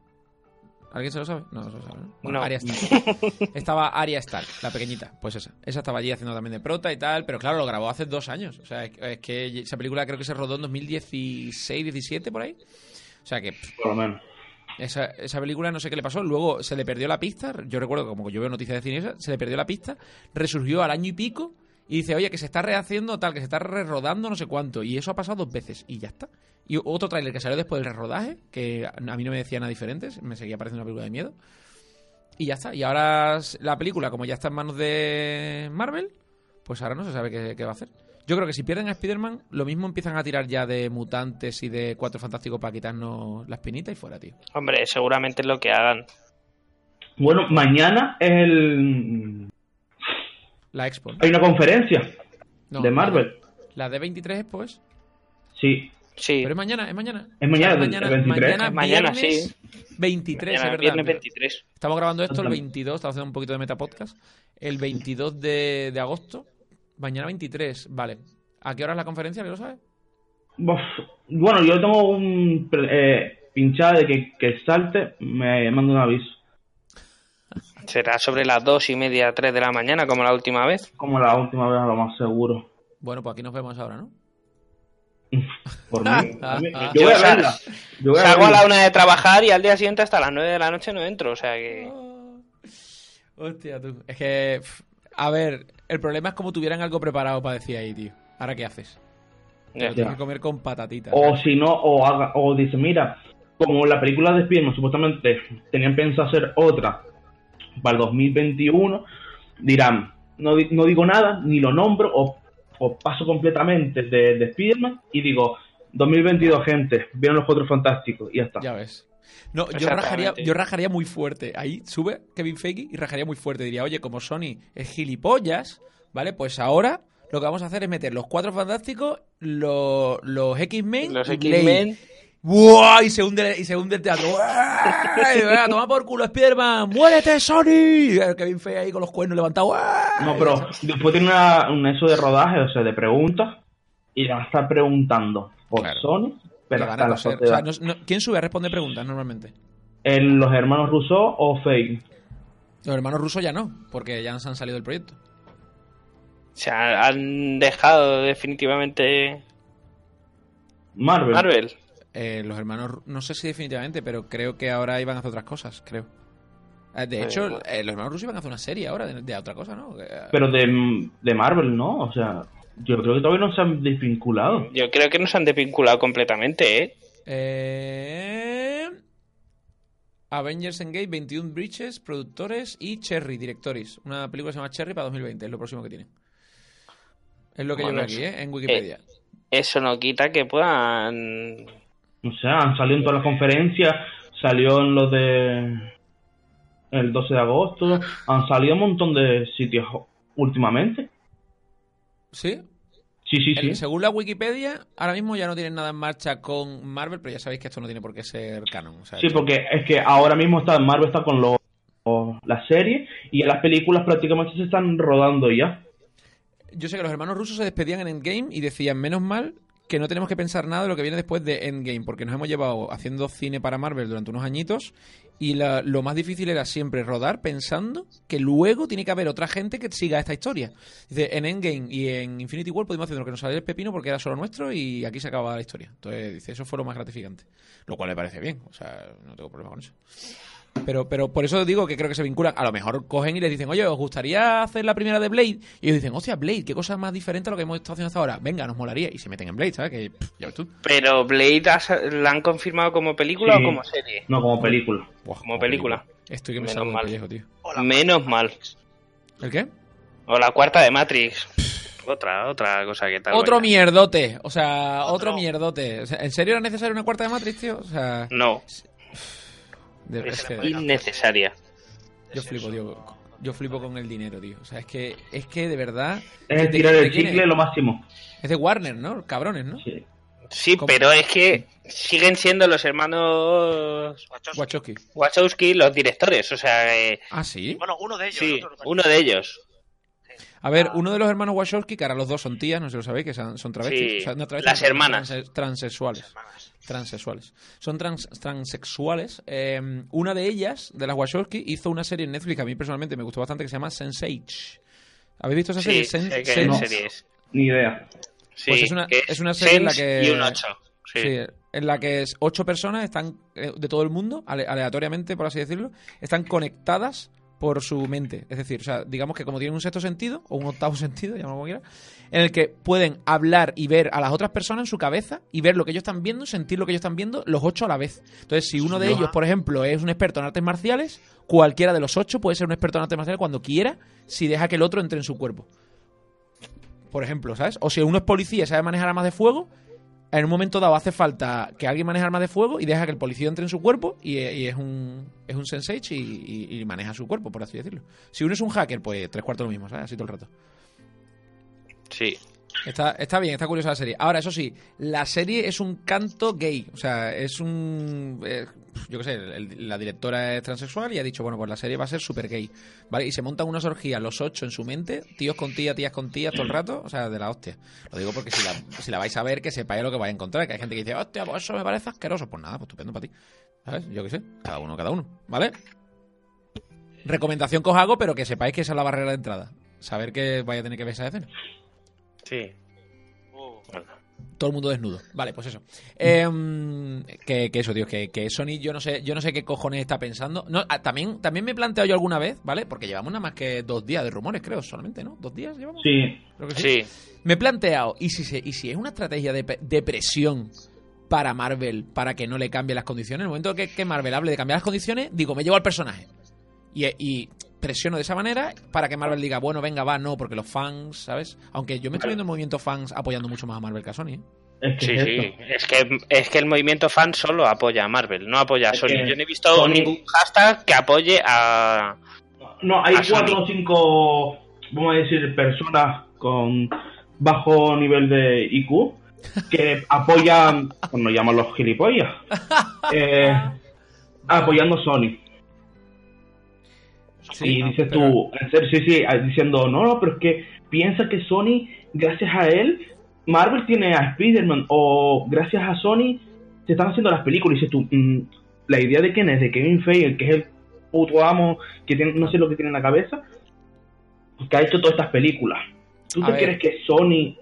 A: ¿Alguien se lo sabe? No, no se lo sabe. ¿no? Bueno,
C: No.
A: Arya Stark. estaba Arya Stark, la pequeñita. Pues esa. Esa estaba allí haciendo también de prota y tal. Pero claro, lo grabó hace dos años. O sea, es, es que esa película creo que se rodó en 2016, 17 por ahí. O sea que pff,
B: Por lo menos.
A: esa, esa película no sé qué le pasó. Luego se le perdió la pista. Yo recuerdo, como yo veo noticias de cine, esa, se le perdió la pista. Resurgió al año y pico. Y dice, oye, que se está rehaciendo tal, que se está re-rodando no sé cuánto. Y eso ha pasado dos veces. Y ya está. Y otro tráiler que salió después del rodaje, que a mí no me decía nada diferente. Me seguía pareciendo una película de miedo. Y ya está. Y ahora la película, como ya está en manos de Marvel, pues ahora no se sabe qué, qué va a hacer. Yo creo que si pierden a Spider-Man, lo mismo empiezan a tirar ya de mutantes y de cuatro fantásticos para quitarnos la espinita y fuera, tío.
C: Hombre, seguramente es lo que hagan.
B: Bueno, mañana es el...
A: La Expo.
B: hay una conferencia
A: No,
B: de Marvel.
A: La de 23 Expo es.
B: Sí,
C: Sí,
A: Pero es mañana, es mañana.
B: Es mañana,
A: O sea,
B: el 23.
A: Mañana,
C: Mañana,
A: viernes 23,
C: mañana,
A: es verdad.
C: viernes 23.
A: Estamos grabando esto el
B: Exactamente.
A: 22, estamos haciendo un poquito de metapodcast. El 22 de, de agosto. Mañana 23, vale. ¿A qué hora es la conferencia? ¿Lo sabes?
B: Bueno, yo tengo un eh, pinchada de que, que salte, me manda un aviso.
C: Será sobre las dos y media, tres de la mañana, como la última vez.
B: Como la última vez, a lo más seguro.
A: Bueno, pues aquí nos vemos ahora, ¿no?
B: Por mí. a mí-
A: Ah,
B: yo voy a verla. Yo voy a
C: Salgo a la una de trabajar y al día siguiente hasta las nueve de la noche no entro, o sea que...
A: Hostia, tú. Es que, a ver, el problema es como tuvieran algo preparado para decir ahí, tío. ¿Ahora qué haces? Tienes que comer con patatitas.
B: O si no, o, haga, o dice, mira, como la película de Spiderman supuestamente tenían pensado hacer otra para el 2021, dirán, no, no digo nada, ni lo nombro, o, o paso completamente de, de Spiderman y digo, 2022, gente, vieron los cuatro fantásticos y ya está.
A: Ya ves. No, yo rajaría, yo rajaría muy fuerte. Ahí sube Kevin Feige y rajaría muy fuerte. Diría, oye, como Sony es gilipollas, ¿vale? Pues ahora lo que vamos a hacer es meter los cuatro fantásticos, los, los. X-Men... ¡Buah! Y se hunde, y se hunde el teatro. Venga, Toma por culo, Spiderman. ¡Muérete, Sony! El Kevin Feige ahí con los cuernos levantados.
B: No, pero después tiene una, un eso de rodaje, o sea, de preguntas, y le van a estar preguntando por
A: Claro.
B: Sony, pero hasta la.
A: O sea, no- no- ¿Quién sube a responder preguntas normalmente?
B: En los hermanos Rousseau o Feige.
A: Los hermanos rusos ya no, porque ya se han salido del proyecto.
C: O sea, han dejado definitivamente
B: Marvel.
C: Marvel.
A: Eh, los hermanos, no sé si definitivamente, pero creo que ahora iban a hacer otras cosas, creo. Eh, De hecho, eh, los hermanos rusos iban a hacer una serie ahora de, de otra cosa, ¿no? Eh,
B: Pero de, de Marvel, ¿no? O sea, yo creo que todavía no se han desvinculado.
C: Yo creo que nos han desvinculado completamente, ¿eh?
A: eh, Avengers Engage, 21 Breaches, productores y Cherry, directores. Una película que se llama Cherry para 2020, es lo próximo que tiene. Es lo que
C: Bueno,
A: yo veo aquí, ¿eh? En Wikipedia.
C: Eso no quita que puedan...
B: O sea, han salido en todas las conferencias, salió en los de el 12 de agosto, han salido un montón de sitios últimamente.
A: ¿Sí?
B: Sí, sí,
A: El-
B: sí.
A: según la Wikipedia, ahora mismo ya no tienen nada en marcha con Marvel, pero ya sabéis que esto no tiene por qué ser canon. o sea,
B: Sí, porque es que ahora mismo está Marvel está con los las series y las películas prácticamente se están rodando ya.
A: yo sé que los hermanos rusos se despedían en Endgame y decían, menos mal que no tenemos que pensar nada de lo que viene después de Endgame, porque nos hemos llevado haciendo cine para Marvel durante unos añitos y la- lo más difícil era siempre rodar pensando que luego tiene que haber otra gente que siga esta historia. Dice, en Endgame y en Infinity War pudimos hacer lo que nos saliera el pepino porque era solo nuestro y aquí se acababa la historia. Entonces, dice, eso fue lo más gratificante. Lo cual me parece bien, o sea, no tengo problema con eso. Pero, pero por eso digo que creo que se vinculan. A lo mejor cogen y les dicen, oye, ¿os gustaría hacer la primera de Blade? Y ellos dicen, hostia, Blade, qué cosa más diferente a lo que hemos estado haciendo hasta ahora. Venga, nos molaría. Y se meten en Blade, ¿sabes? Que pff, ya ves tú.
C: Pero Blade has- la han confirmado como película
B: Sí.
C: o como serie.
B: No, como película.
A: Buah,
C: Como película.
A: Estoy que me
C: Menos mal.
A: pellejo, tío.
D: O la
C: Menos mal.
D: Matrix.
A: ¿El qué?
C: O la cuarta de Matrix. Otra, otra cosa que tal.
A: Otro mierdote. O sea, otro,
D: Otro.
A: mierdote. O sea, ¿En serio era necesaria una cuarta de Matrix, tío? O sea,
C: No,
A: de- es que
C: innecesaria.
A: yo flipo, tío. Yo flipo con el dinero, tío. O sea, es que, es que de verdad.
B: Es el
A: ¿De-
B: tirar el chicle lo máximo.
A: Es de Warner, ¿no? Cabrones, ¿no?
B: Sí.
C: Sí,
A: ¿Cómo?
C: pero es que siguen siendo los hermanos
D: Wachowski.
A: Wachowski.
C: Los directores. O sea, eh,
A: Ah, sí.
D: Bueno, uno de ellos.
C: sí,
D: otro
C: uno de ellos.
A: A ver, uno de los hermanos Wachowski, que ahora los dos son tías, no sé si lo sabéis, que son, son travestis.
C: Sí,
A: O sea, no travestis,
C: las hermanas.
A: transe- transexuales.
D: Hermanas.
A: Transexuales. Son trans, transexuales. Eh, una de ellas, de las Wachowski, hizo una serie en Netflix que a mí personalmente me gustó bastante que se llama Sense8. ¿Habéis visto esa serie?
C: Sí,
A: Sen-
C: sé que
A: Sen-
B: no.
C: serie es.
B: Ni idea.
C: Sí,
A: Pues es una-
C: que
A: es una serie en la que-
C: Y un 8. Sí.
A: Sí, en la que ocho personas están eh, de todo el mundo, ale- aleatoriamente, por así decirlo, están conectadas por su mente. Es decir, o sea, digamos que como tienen un sexto sentido, o un octavo sentido, llámalo como quiera, en el que pueden hablar y ver a las otras personas en su cabeza y ver lo que ellos están viendo, sentir lo que ellos están viendo, los ocho a la vez. Entonces, si uno de ellos, por ejemplo, es un experto en artes marciales, cualquiera de los ocho puede ser un experto en artes marciales cuando quiera, si deja que el otro entre en su cuerpo. Por ejemplo, ¿sabes? O si uno es policía y sabe manejar armas de fuego, en un momento dado hace falta que alguien maneje armas de fuego y deja que el policía entre en su cuerpo y, y es un es un sensei y, y- y maneja su cuerpo, por así decirlo. Si uno es un hacker, pues tres cuartos lo mismo, ¿sabes? Así todo el rato.
C: Sí.
A: Está, está bien, está curiosa la serie. Ahora, eso sí, la serie es un canto gay. O sea, es un. eh, yo qué sé, la directora es transexual y ha dicho, bueno, pues la serie va a ser súper gay. ¿Vale? Y se montan unas orgías, los ocho en su mente, tíos con tía, tías con tías todo el rato. O sea, de la hostia. Lo digo porque si la, si la vais a ver, que sepáis lo que vais a encontrar. Que hay gente que dice, hostia, pues eso me parece asqueroso. Pues nada, pues estupendo para ti. ¿Sabes? Yo qué sé, cada uno, cada uno. ¿Vale? Recomendación que os hago, pero que sepáis que esa es la barrera de entrada. Saber que vais a tener que ver esa escena.
C: Sí.
A: Todo el mundo desnudo. Vale, pues eso. Em, que, que eso, tío, que, que Sony, yo no sé, yo no sé qué cojones está pensando. No, ah, también, también me he planteado yo alguna vez, ¿vale? Porque llevamos nada más que dos días de rumores, creo, solamente, ¿no? ¿Dos días llevamos?
B: Sí.
A: Creo que sí.
C: Sí.
A: Me he planteado, ¿y si, se- y si es una estrategia de, de presión para Marvel para que no le cambie las condiciones? En el momento que, que Marvel hable de cambiar las condiciones, digo, me llevo al personaje. Y, y presiono de esa manera para que Marvel diga, bueno, venga, va, no, porque los fans, ¿sabes? Aunque yo me estoy viendo el movimiento fans apoyando mucho más a Marvel que a Sony, ¿eh?
B: Es que
C: Sí,
B: es
C: sí. Es que, es que el movimiento fan solo apoya a Marvel, no apoya a
B: Es
C: Sony. Yo no he visto
B: Sony-
C: ningún hashtag que apoye a.
B: No, hay
C: A Sony.
B: cuatro o cinco, vamos a decir, personas con bajo nivel de IQ que apoyan, bueno, llaman los gilipollas, eh, apoyando Sony. Y dices
A: pero-
B: tú, en serio, sí, sí, ah, diciendo, no, no, pero es que piensa que Sony, gracias a él, Marvel tiene a Spider-Man, o gracias a Sony se están haciendo las películas. Y dices tú, mm, la idea de quién es, de Kevin Feige, que es el puto amo, que tiene, no sé lo que tiene en la cabeza, que ha hecho todas estas películas. ¿Tú
A: A
B: te
A: ver.
B: crees que Sony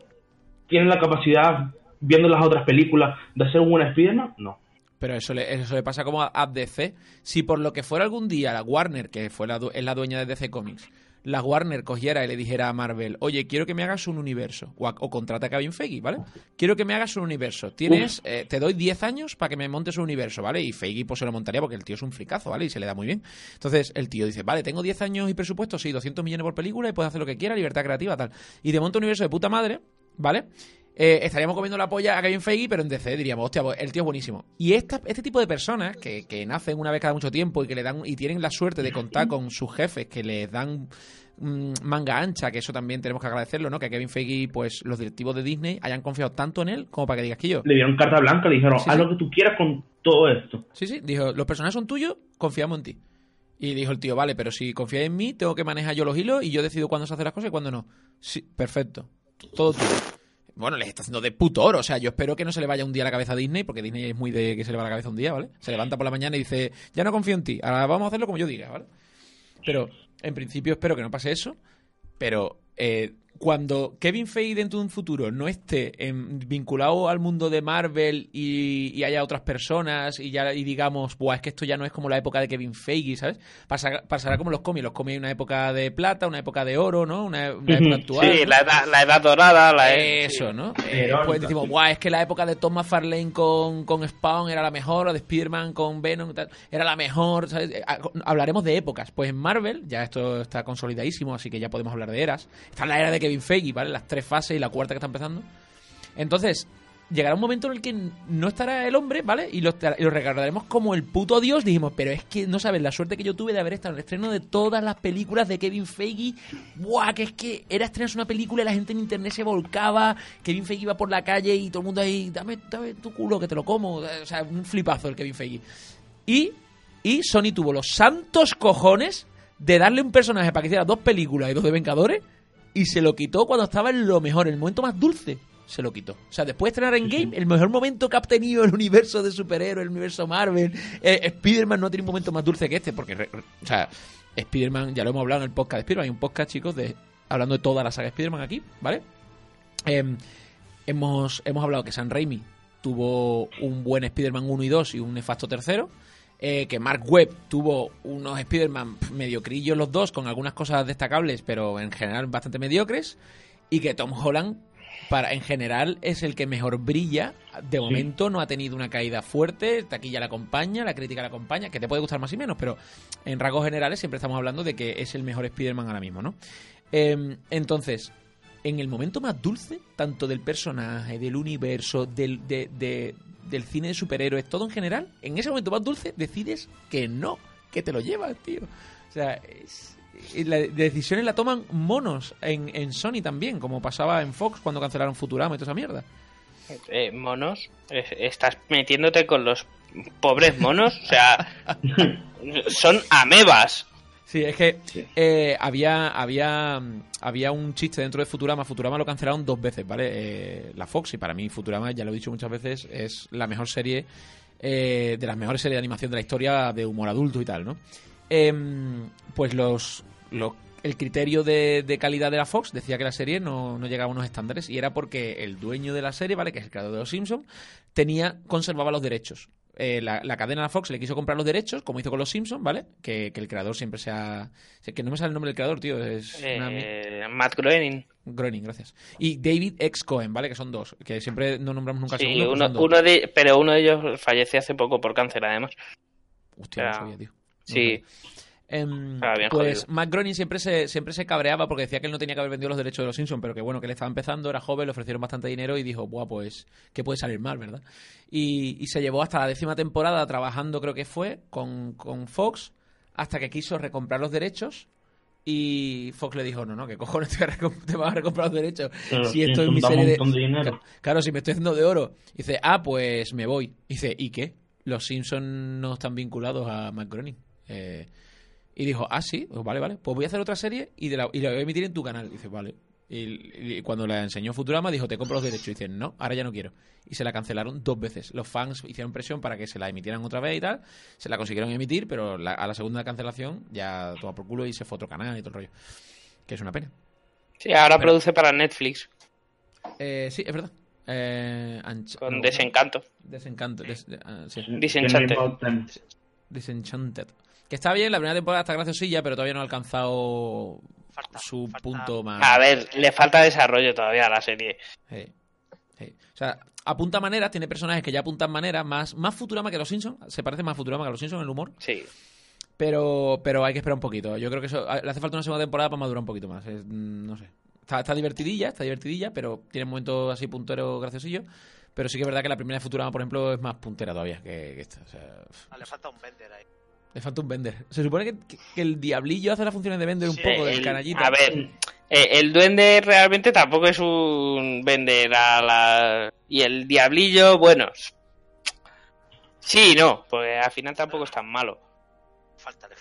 B: tiene la capacidad, viendo las otras películas, de hacer un buen Spider-Man? No.
A: Pero eso le, eso le pasa como a a DC. Si por lo que fuera algún día la Warner, que fue la, es la dueña de DC Comics, la Warner cogiera y le dijera a Marvel, oye, quiero que me hagas un universo, o, a- o contrata a Kevin Feige, ¿vale? Quiero que me hagas un universo. Tienes, eh, te doy 10 años para que me montes un universo, ¿vale? Y Feige pues se lo montaría porque el tío es un fricazo, ¿vale? Y se le da muy bien. Entonces el tío dice, vale, tengo 10 años y presupuesto, sí, 200 millones por película y puedes hacer lo que quieras, libertad creativa, tal. Y te monta un universo de puta madre, ¿vale? Eh, estaríamos comiendo la polla a Kevin Feige, pero en DC diríamos, hostia, pues el tío es buenísimo. Y esta, este tipo de personas que, que nacen una vez cada mucho tiempo y que le dan y tienen la suerte de contar con sus jefes que les dan mm, manga ancha, que eso también tenemos que agradecerlo, ¿no? Que Kevin Feige, pues los directivos de Disney hayan confiado tanto en él como para que digas que yo.
B: Le dieron carta blanca, le dijeron,
A: Sí,
B: haz
A: sí.
B: lo que tú quieras con todo esto.
A: Sí, sí, dijo, los personajes son tuyos, confiamos en ti. Y dijo el tío, vale, pero si confías en mí, tengo que manejar yo los hilos y yo decido cuándo se hacen las cosas y cuándo no. Sí, perfecto. Todo tuyo. Bueno, les está haciendo de puto oro. O sea, yo espero que no se le vaya un día la cabeza a Disney, porque Disney es muy de que se le va la cabeza un día, ¿vale? Se levanta por la mañana y dice, ya no confío en ti, ahora vamos a hacerlo como yo diga, ¿vale? Pero en principio espero que no pase eso. Pero eh, cuando Kevin Feige dentro de un futuro no esté en- vinculado al mundo de Marvel y, y haya otras personas y ya y digamos, Buah, es que esto ya no es como la época de Kevin Feige, ¿sabes? Pasará, pasará como los cómics. Los cómics hay una época de plata, una época de oro, ¿no? Una, una época actual.
C: Sí,
A: ¿no?
C: la edad, la edad dorada, la
A: Eso,
C: sí.
A: ¿no? Eh,
B: Irónica,
A: pues decimos,
B: sí.
A: guau, es que la época de Tom McFarlane con, con Spawn era la mejor, o de Spider-Man con Venom tal, era la mejor, ¿sabes? Eh, ah, Hablaremos de épocas. Pues en Marvel, ya esto está consolidadísimo, así que ya podemos hablar de eras. Está la era de Kevin Feige, ¿vale? Las tres fases y la cuarta que está empezando. Entonces, llegará un momento en el que no estará el hombre, ¿vale? Y lo, recordaremos como el puto dios. Dijimos, pero es que no sabes la suerte que yo tuve de haber estado en el estreno de todas las películas de Kevin Feige. ¡Buah! Que es que era estrenarse una película y la gente en internet se volcaba. Kevin Feige iba por la calle y todo el mundo ahí, dame, dame tu culo que te lo como. O sea, un flipazo el Kevin Feige. Y, y Sony tuvo los santos cojones de darle un personaje para que hiciera dos películas y dos de Vengadores y se lo quitó cuando estaba en lo mejor, en el momento más dulce. Se lo quitó. O sea, después de estrenar en Game, el mejor momento que ha obtenido el universo de superhéroes, el universo Marvel, eh, Spider-Man no tiene un momento más dulce que este, porque, re- re- o sea, Spider-Man, ya lo hemos hablado en el podcast de Spider-Man, hay un podcast, chicos, de hablando de toda la saga Spider-Man aquí, ¿vale? Em, hemos, hemos hablado que San Raimi tuvo un buen Spider-Man 1 y 2 y un nefasto tercero. Eh, que Mark Webb tuvo unos Spider-Man mediocrillos los dos, con algunas cosas destacables, pero en general bastante mediocres. Y que Tom Holland, para, en general, es el que mejor brilla. De momento no ha tenido una caída fuerte, taquilla la acompaña, la crítica la acompaña, que te puede gustar más y menos, pero en rasgos generales siempre estamos hablando de que es el mejor Spider-Man ahora mismo, ¿no? Em, entonces, en el momento más dulce, tanto del personaje, del universo, del, de- de- del cine de superhéroes, todo en general, en ese momento más dulce decides que no, que te lo llevas, tío. O sea, es- las decisiones la toman monos en, en Sony también, como pasaba en Fox cuando cancelaron Futurama y toda esa mierda.
C: Eh, monos, estás metiéndote con los pobres monos, o sea, son amebas.
A: Sí, es que eh, había, había, había un chiste dentro de Futurama. Futurama lo cancelaron dos veces, ¿vale? Eh, la Fox, y para mí Futurama, ya lo he dicho muchas veces, es la mejor serie, eh, de las mejores series de animación de la historia de humor adulto y tal, ¿no? Em, pues los, los- el criterio de, de calidad de la Fox decía que la serie no, no llegaba a unos estándares y era porque el dueño de la serie, ¿vale? Que es el creador de Los Simpsons, tenía, conservaba los derechos. Eh, la, la cadena Fox le quiso comprar los derechos, como hizo con Los Simpsons, ¿vale? Que, que el creador siempre sea... Que no me sale el nombre del creador, tío. Es una
C: Eh, Matt Groening.
A: Groening, gracias. Y David X. Cohen, ¿vale? Que son dos. Que siempre no nombramos nunca
C: Sí, uno,
A: dos.
C: uno de, pero uno de ellos falleció hace poco por cáncer, además.
A: Hostia, no sabía, tío. No
C: Sí,
A: sabía.
C: Bien
A: pues
C: jodido.
A: Matt Groening siempre se, siempre se cabreaba porque decía que él no tenía que haber vendido los derechos de los Simpsons, pero que bueno, que él estaba empezando, era joven, le ofrecieron bastante dinero y dijo, Buah, pues, ¿qué puede salir mal, verdad? Y, y se llevó hasta la décima temporada trabajando, creo que fue, con, con Fox, hasta que quiso recomprar los derechos. Y Fox le dijo, no, no, que cojones te, vas a recomprar los derechos. Si esto es mi serie de... Claro, si me estoy haciendo de oro. Dice, ah, pues me voy. Dice, ¿y qué? Los Simpsons no están vinculados a Matt Groening. Eh, y dijo, ah, sí, pues vale, vale. Pues voy a hacer otra serie y, de la, y la voy a emitir en tu canal. Dice, vale. Y, y cuando la enseñó Futurama dijo, te compro los derechos. Y dice, no, ahora ya no quiero. Y se la cancelaron dos veces. Los fans hicieron presión para que se la emitieran otra vez y tal. Se la consiguieron emitir, pero la- a la segunda cancelación ya toma por culo y se fue a otro canal y todo el rollo. Que es una pena.
C: sí, ahora
A: Pero-
C: produce para Netflix
A: Eh, sí, es verdad. Eh,
C: con
A: no,
C: Desencanto.
A: Desencanto. des- de- ah, sí.
B: Mountain.
A: Disenchanted. Que está bien, la primera temporada está graciosilla, pero todavía no ha alcanzado
D: Falta,
A: su
D: falta-
A: punto más.
C: A ver, le falta desarrollo todavía a la serie.
A: Sí, sí. O sea, apunta maneras, tiene personajes que ya apuntan maneras, más, más Futurama que los Simpsons. Se parece más a Futurama que los Simpsons en el humor.
C: Sí.
A: Pero, pero hay que esperar un poquito. Yo creo que eso le hace falta una segunda temporada para madurar un poquito más. Es, no sé. Está, está divertidilla, está divertidilla, pero tiene momentos así punteros graciosillos. Pero sí que es verdad que la primera de Futurama, por ejemplo, es más puntera todavía que, que esta. O sea,
D: Ah, le falta un vender ahí.
A: Le falta un vender. Se supone que, que- que el diablillo hace las funciones de vender un
D: Sí,
A: poco, del
C: El-
A: canallita.
C: a ver, eh, el duende realmente tampoco es un vender a la... Y el diablillo, bueno... Sí, y no, porque al final tampoco es tan malo.
D: Falta, le-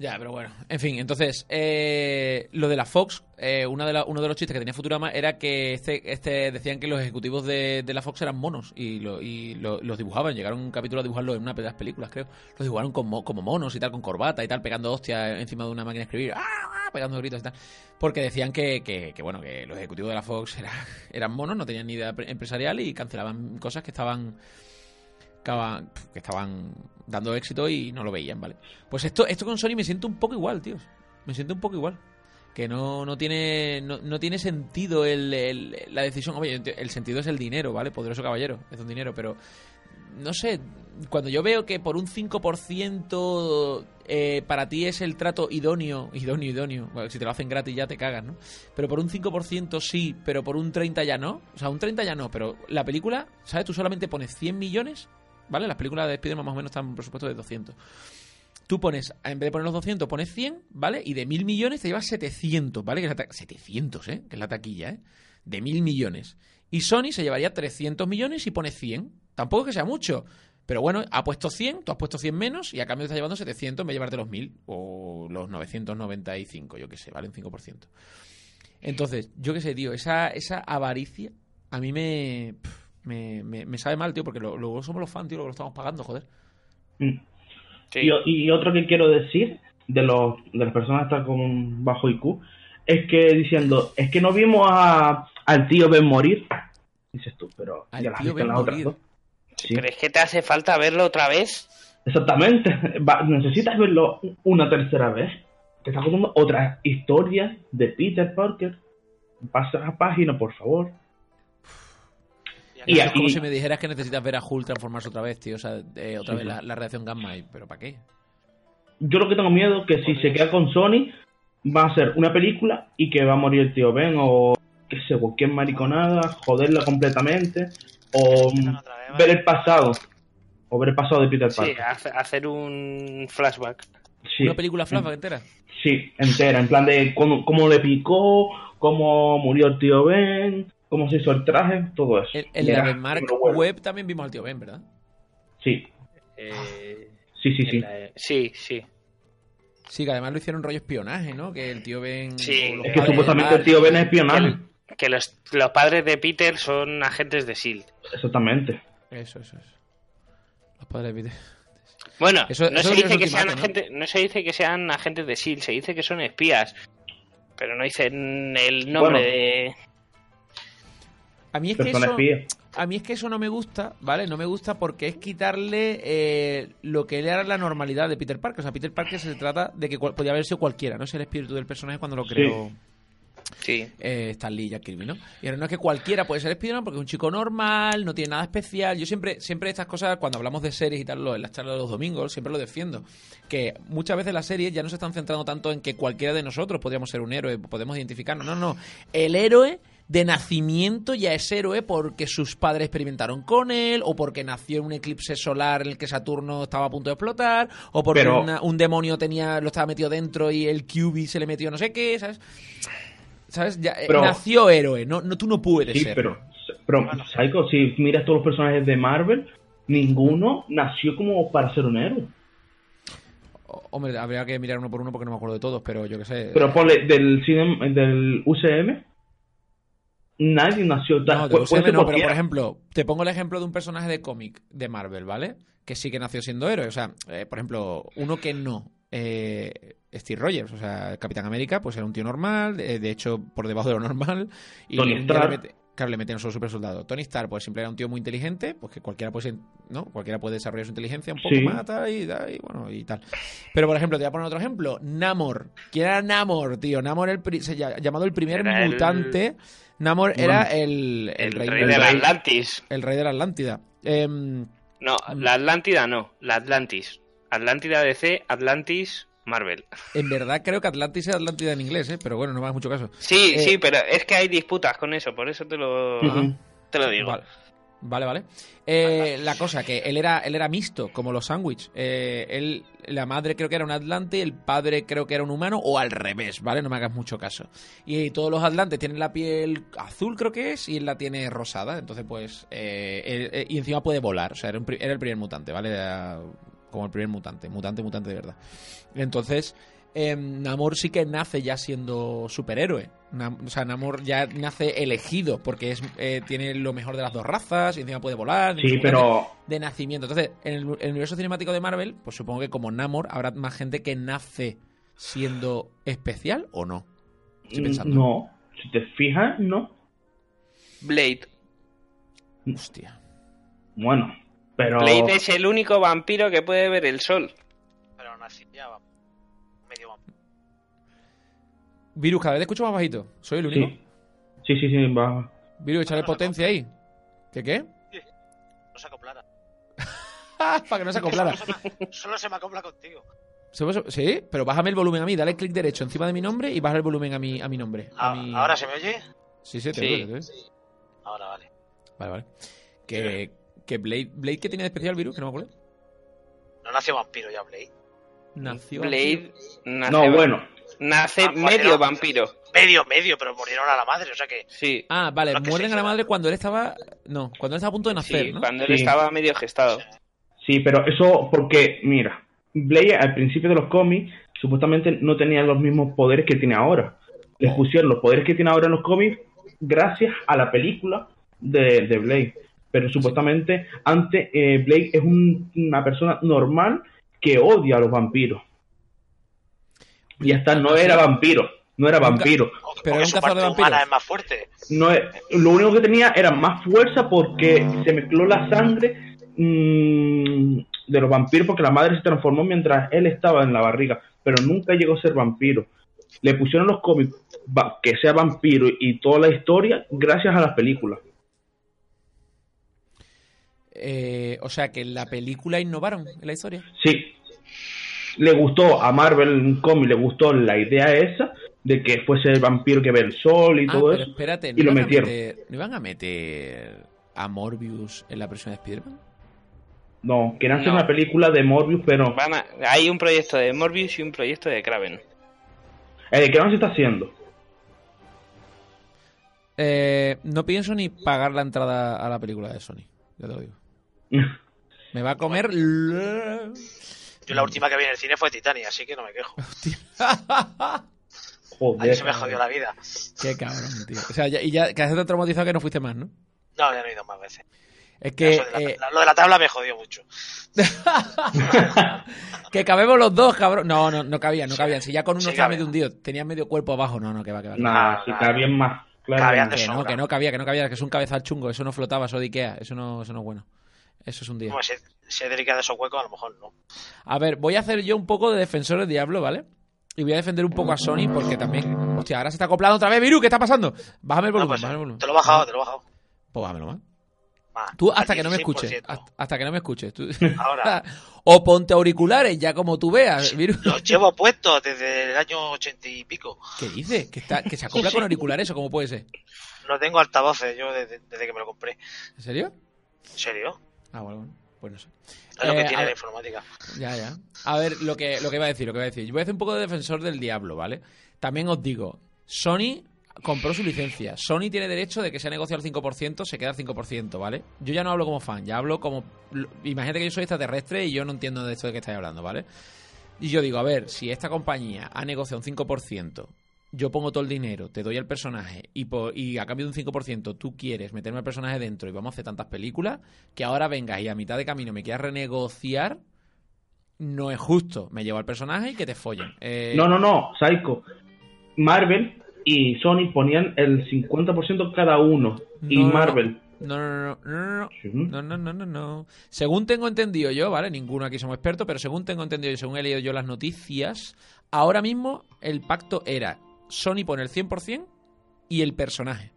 A: Ya, pero bueno. En fin, entonces, eh, lo de la Fox, eh, una de la- uno de los chistes que tenía Futurama era que este, este decían que los ejecutivos de, la Fox eran monos y, lo- y lo- los dibujaban. Llegaron un capítulo a dibujarlo en una de las películas, creo. Los dibujaron como, como monos y tal, con corbata y tal, pegando hostias encima de una máquina de escribir. ¡Ah! ah! Pegando gritos y tal. Porque decían que, que, que, bueno, que los ejecutivos de la Fox era- eran monos, no tenían ni idea pre- empresarial y cancelaban cosas que estaban que estaban, dando éxito y no lo veían, ¿vale? Pues esto, esto con Sony me siento un poco igual, tíos. Me siento un poco igual. Que no, no tiene no, no tiene sentido el, la decisión. Oye, el sentido es el dinero, ¿vale? Poderoso caballero, es un dinero, pero no sé, cuando yo veo que por un 5% eh, para ti es el trato idóneo, idóneo, idóneo, si te lo hacen gratis ya te cagas, ¿no? Pero por un 5% sí, pero por un 30 ya no. O sea, un 30 ya no, pero la película, ¿sabes? Tú solamente pones 100 millones, ¿vale? Las películas de Spider-Man más o menos están en un presupuesto de 200. Tú pones, en vez de poner los 200, pones 100, ¿vale? Y de 1000 millones te llevas 700, ¿vale? Que es la ta- 700, ¿eh? Que es la taquilla, ¿eh? De 1000 millones. Y Sony se llevaría 300 millones y pone 100. Tampoco es que sea mucho. Pero bueno, ha puesto 100, tú has puesto 100 menos y a cambio te está llevando 700 en vez de llevarte los 1000 o los 995, yo qué sé, vale un 5%. Entonces, yo qué sé, tío, esa, avaricia a mí me, me, me, me sabe mal, tío, porque lo- luego somos los fans, tío, lo que lo estamos pagando, joder.
B: Mm.
C: Sí.
B: Y, y otro que quiero decir de los de las personas que están con bajo IQ es que diciendo, es que no vimos a, al tío Ben morir. Dices tú, pero
A: Al
B: ya las has
A: tío
B: visto en
A: Ben
B: las otras dos. Sí,
C: Pero es que te hace falta verlo otra vez.
B: exactamente. Va- necesitas verlo una tercera vez. Te está contando otra historia de Peter Parker. Pasa a página, por favor. Y
A: es como si me dijeras que necesitas ver a Hulk transformarse otra vez, tío, o sea, eh, otra vez la, la reacción gamma, y- pero ¿para qué?
B: Yo lo que tengo miedo es que si se queda con Sony va a ser una película y que va a morir el tío Ben o qué sé, cualquier mariconada, joderla completamente o ver el pasado o ver el pasado de Peter
C: Sí,
B: Parker.
C: hace- hacer un flashback.
B: Sí,
A: Una película flashback entera.
B: sí, entera, en plan de cómo, cómo le picó, cómo murió el tío Ben, cómo se hizo el traje, todo eso.
A: En, la de Mark. Web también vimos al tío Ben, ¿verdad?
B: Sí,
C: Eh,
B: sí, sí, sí.
C: la- sí, sí.
A: Sí, que además lo hicieron rollo espionaje, ¿no? Que el tío Ben...
C: Sí,
B: Es que supuestamente el tío Ben es espionaje.
C: Que, que los, los padres de Peter son agentes de SEAL.
B: Exactamente.
A: Eso, eso, eso. Los padres de Peter.
C: Bueno,
A: Eso-
C: no,
A: eso
C: se dice
A: que
C: sean agentes, no se dice que sean agentes de SEAL, se dice que son espías. Pero no dicen el nombre
B: Bueno.
C: de...
A: A mí es que eso... A mí es que eso no me gusta, ¿vale? No me gusta porque es quitarle eh, lo que era la normalidad de Peter Parker. O sea, Peter Parker se trata de que cual- podía haber sido cualquiera, ¿no? Es el espíritu del personaje cuando lo creó
C: Sí.
A: eh, Stan Lee y Jack Kirby, ¿no? Y ahora no es que cualquiera puede ser Spider-Man porque es un chico normal, no tiene nada especial. Yo siempre, siempre estas cosas, cuando hablamos de series y tal, lo- en las charlas de los domingos, siempre lo defiendo. Que muchas veces las series ya no se están centrando tanto en que cualquiera de nosotros podríamos ser un héroe, podemos identificarnos. No, no. El héroe de nacimiento ya es héroe porque sus padres experimentaron con él, o porque nació en un eclipse solar en el que Saturno estaba a punto de explotar, o porque
B: Pero-
A: una- un demonio tenía lo estaba metido dentro y el QB se le metió no sé qué, ¿sabes? ¿Sabes? Ya, eh,
B: Pero-
A: nació héroe, no, no, tú no puedes
B: Sí,
A: ser.
B: pero, pero Psycho, si miras todos los personajes de Marvel, ninguno nació como para ser un héroe.
A: Hombre, habría que mirar uno por uno porque no me acuerdo de todos, pero yo qué sé.
B: Pero ponle del cine, del UCM, nadie nació tal.
A: no, de UCM no, pero por ejemplo, te pongo el ejemplo de un personaje de cómic de Marvel, ¿vale? Que sí que nació siendo héroe. O sea, eh, por ejemplo, uno que no. Eh, Steve Rogers, o sea, Capitán América, pues era un tío normal, eh, de hecho, por debajo de lo normal. Y
B: Tony Stark.
A: le mete- claro, le meten su super soldado. Tony Stark, pues siempre era un tío muy inteligente, pues que cualquiera puede ¿no? Cualquiera puede desarrollar su inteligencia un poco
B: Sí.
A: más, tal, y, tal, y bueno, y tal. Pero, por ejemplo, te voy a poner otro ejemplo. Namor. ¿Quién era Namor, tío? Namor, el pri- se ll- llamado el primer
C: Era el-
A: mutante. Namor
B: Bueno,
A: era el,
C: El,
A: rey,
C: rey
A: del-
C: de la
B: rey.
C: Atlantis.
A: el rey de la Atlántida. Em,
C: No, la Atlántida no, la Atlantis. Atlántida DC, Atlantis, Marvel.
A: en verdad creo que Atlantis es Atlántida en inglés, ¿eh? pero bueno, no me hagas mucho caso.
C: Sí,
A: Eh,
C: sí, pero es que hay disputas con eso, por eso te lo, te lo digo.
A: Vale, vale. vale. Eh, la cosa, que él era, él era mixto, como los sándwich. Eh, él, la madre creo que era un atlante, el padre creo que era un humano, o al revés, ¿vale? No me hagas mucho caso. Y todos los atlantes tienen la piel azul, creo que es, y él la tiene rosada. Entonces, pues, eh, él- eh, y encima puede volar. O sea, era, un pri- era el primer mutante, ¿vale? Era- como el primer mutante, mutante, mutante de verdad. Entonces, eh, Namor sí que nace ya siendo superhéroe. Nam- o sea, Namor ya nace elegido porque es eh, tiene lo mejor de las dos razas y encima puede volar.
B: Sí, pero
A: de nacimiento. Entonces, en el, el universo cinemático de Marvel, pues supongo que como Namor habrá más gente que nace siendo especial o no. Estoy pensando.
B: mm, no. Si te fijas, no.
C: Blade.
A: Hostia.
B: Bueno, pero
C: Blade es el único vampiro que puede ver el sol.
D: Pero aún así ya va medio.
A: Virus, cada vez te escucho más bajito. ¿Soy el único?
B: sí. Sí, sí, sí, va.
A: Virus, échale potencia ahí. ¿Qué qué?
D: No se acoplara.
A: Para que no se acoplara.
D: Solo se me, solo se me acopla contigo.
A: ¿Se- Sí, pero bájame el volumen a mí. Dale clic derecho encima de mi nombre y baja el volumen a mi, a mi nombre. A
D: Ah,
A: mi-
D: ¿Ahora se me oye?
A: Sí, sí, te
C: Sí.
A: oigo.
D: Ahora vale.
A: Vale, vale. Que, que Blade, Blade, ¿qué tiene de especial, Virus? Que no me acuerdo.
D: No nació vampiro ya, Blade.
A: Nació.
C: Blade nace,
B: No, bueno.
C: nace
D: Ah,
C: medio vampiro.
D: Medio, medio, pero murieron a la madre, o sea que.
C: Sí.
A: Ah, vale,
D: que
A: muerden a la madre cuando él estaba. No, cuando él estaba a punto de nacer,
C: Sí,
A: ¿no?
C: cuando
B: Sí.
C: él estaba medio gestado.
B: Sí, pero eso porque, mira, Blade al principio de los cómics supuestamente no tenía los mismos poderes que tiene ahora. Les pusieron los poderes que tiene ahora en los cómics gracias a la película de, de Blade. Pero supuestamente antes eh, Blade es un- una persona normal que odia a los vampiros. Y hasta no era vampiro, no era vampiro.
A: Pero era un cazador de vampiros.
D: es más fuerte.
B: No es- lo único que tenía era más fuerza porque se mezcló la sangre mm, de los vampiros porque la madre se transformó mientras él estaba en la barriga, pero nunca llegó a ser vampiro. Le pusieron los cómics que sea vampiro y toda la historia gracias a las películas.
A: Eh, o sea que en la película innovaron en la historia.
B: Sí, le gustó a Marvel un cómic, le gustó la idea esa de que fuese el vampiro que ve el sol y
A: Ah,
B: todo
A: pero
B: eso.
A: espérate,
B: y lo metieron.
A: meter- ¿no iban a meter a Morbius en la versión de Spider-Man?
B: No, quieren hacer
C: No.
B: una película de Morbius, pero
C: Van a- hay un proyecto de Morbius y un proyecto de Kraven.
B: el que no se está haciendo.
A: Eh, no pienso ni pagar la entrada a la película de Sony, ya te lo digo. Me va a comer...
D: Yo la última que vi en el cine fue Titania, así que no me quejo. Ahí
B: Joder.
D: se me jodió la vida.
A: Qué cabrón, tío. O sea, ya- y ya quedaste tan traumatizado que no fuiste más, ¿no?
D: No, ya no he ido más veces.
A: Es que,
D: Eso de la-
A: eh,
D: la- lo de la tabla me jodió mucho.
A: que cabemos los dos, cabrón. No, no, no cabían, no cabían. Si ya con uno
D: sí
A: estaba
D: cabían.
A: medio hundido, tenía medio cuerpo abajo. No, no, que va, que va.
B: Nada, si bien más. Claro.
D: Cabían de
A: Que no, que no cabía, que no cabía, que es un cabezal chungo. Eso no flotaba, eso de Ikea. Eso no, eso no es bueno. Eso es un día.
D: Como si, si he dedicado esos huecos, a lo mejor no.
A: A ver, voy a hacer yo un poco de defensor del diablo, ¿vale? Y voy a defender un poco a Sony porque también. Hostia, ahora se está acoplando otra vez, Viru, ¿qué está pasando? Bájame el
D: No,
A: volumen,
D: pues,
A: bájame el volumen.
D: te lo he bajado, te lo he bajado.
A: Pues bájamelo más. Tú hasta que no me
D: 16%.
A: escuches. Hasta, hasta que no me escuches. Tú-
D: Ahora.
A: o ponte auriculares, ya como tú veas, Viru.
D: Los llevo puestos desde el año ochenta y pico.
A: ¿Qué dices? ¿Que, está, ¿Que se acopla con auriculares o cómo puede ser?
D: No tengo altavoces yo desde, desde que me lo compré.
A: ¿En serio?
D: ¿En serio?
A: Ah, bueno, bueno. Pues no sé.
D: Es lo
A: Eh,
D: que tiene
A: a-
D: la informática.
A: Ya, ya. A ver, lo que, lo que iba a decir, lo que iba a decir. Yo voy a hacer un poco de defensor del diablo, ¿vale? También os digo, Sony compró su licencia. Sony tiene derecho de que se ha negociado el 5%, se queda el 5%, ¿vale? Yo ya no hablo como fan, ya hablo como... Imagínate que yo soy extraterrestre y yo no entiendo de esto de que estáis hablando, ¿vale? Y yo digo, a ver, si esta compañía ha negociado un 5%, yo pongo todo el dinero, te doy el personaje y, y a cambio de un 5% tú quieres meterme el personaje dentro y vamos a hacer tantas películas, que ahora vengas y a mitad de camino me quieras renegociar, no es justo. Me llevo al personaje y que te follen. Eh,
B: No, no, no, Psycho. Marvel y Sony ponían el 50% cada uno. y
A: No.
B: Marvel.
A: No, no, no, no, no. No, no, no, no, no. Según tengo entendido yo, ¿vale? Ninguno aquí somos expertos, pero según tengo entendido y según he leído yo las noticias, ahora mismo el pacto era Sony pone el 100% y el personaje.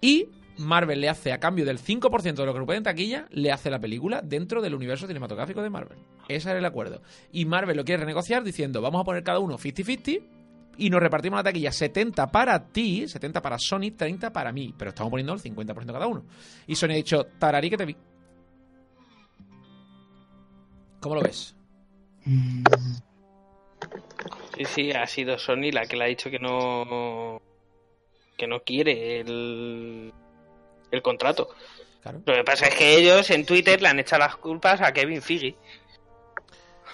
A: Y Marvel le hace, a cambio del 5% de lo que recupera en taquilla, le hace la película dentro del universo cinematográfico de Marvel. Ese era el acuerdo. Y Marvel lo quiere renegociar diciendo, vamos a poner cada uno 50-50 y nos repartimos la taquilla 70 para ti, 70 para Sony, 30 para mí. Pero estamos poniendo el 50% cada uno. Y Sony ha dicho, tararí que te vi. ¿Cómo lo ves?
C: Sí, sí, ha sido Sony la que le ha dicho que no que no quiere el, el contrato.
A: Claro.
C: Lo que pasa es que ellos en Twitter le han echado las culpas a Kevin Feige.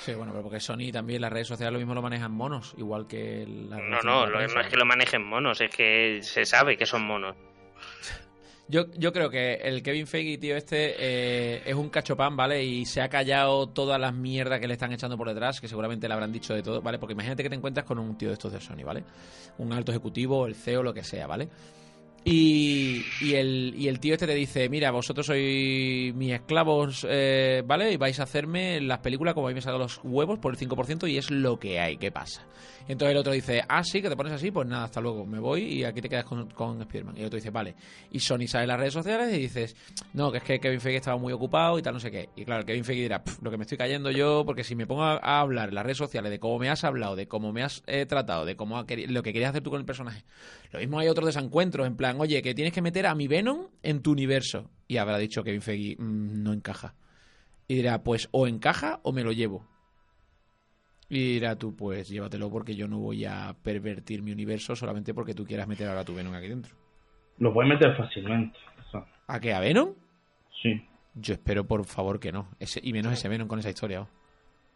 A: Sí, bueno, pero porque Sony también las redes sociales lo mismo lo manejan monos, igual que la
C: No, no, lo- no es que lo manejen monos, es que se sabe que son monos.
A: Yo, yo creo que el Kevin Feige, tío, este eh, es un cachopán, ¿vale? Y se ha callado todas las mierdas que le están echando por detrás, que seguramente le habrán dicho de todo, ¿vale? Porque imagínate que te encuentras con un tío de estos de Sony, ¿vale? Un alto ejecutivo, el CEO, lo que sea, ¿vale? Y, y, el, y el tío este te dice, mira, vosotros sois mis esclavos, eh, ¿vale? Y vais a hacerme las películas como a mí me salgan los huevos por el 5% y es lo que hay, ¿qué pasa? Entonces el otro dice, ah, sí, que te pones así, pues nada, hasta luego, me voy y aquí te quedas con, con Spiderman. Y el otro dice, vale. Y Sony sale en las redes sociales y dices, no, que es que Kevin Feige estaba muy ocupado y tal, no sé qué. Y claro, Kevin Feige dirá, "Pf, lo que me estoy cayendo yo, porque si me pongo a, hablar en las redes sociales de cómo me has hablado, de cómo me has eh, tratado, de cómo lo que querías hacer tú con el personaje. Lo mismo hay otros desencuentros, en plan, oye, que tienes que meter a mi Venom en tu universo. Y habrá dicho Kevin Feige, "Mm, no encaja. Y dirá, pues o encaja o me lo llevo. Y dirá tú, pues llévatelo porque yo no voy a pervertir mi universo solamente porque tú quieras meter ahora tu Venom aquí dentro.
B: Lo pueden meter fácilmente. o sea,
A: ¿A qué? ¿A Venom?
B: sí.
A: Yo espero por favor que no. Ese, y menos ese Venom con esa historia. ¿o? O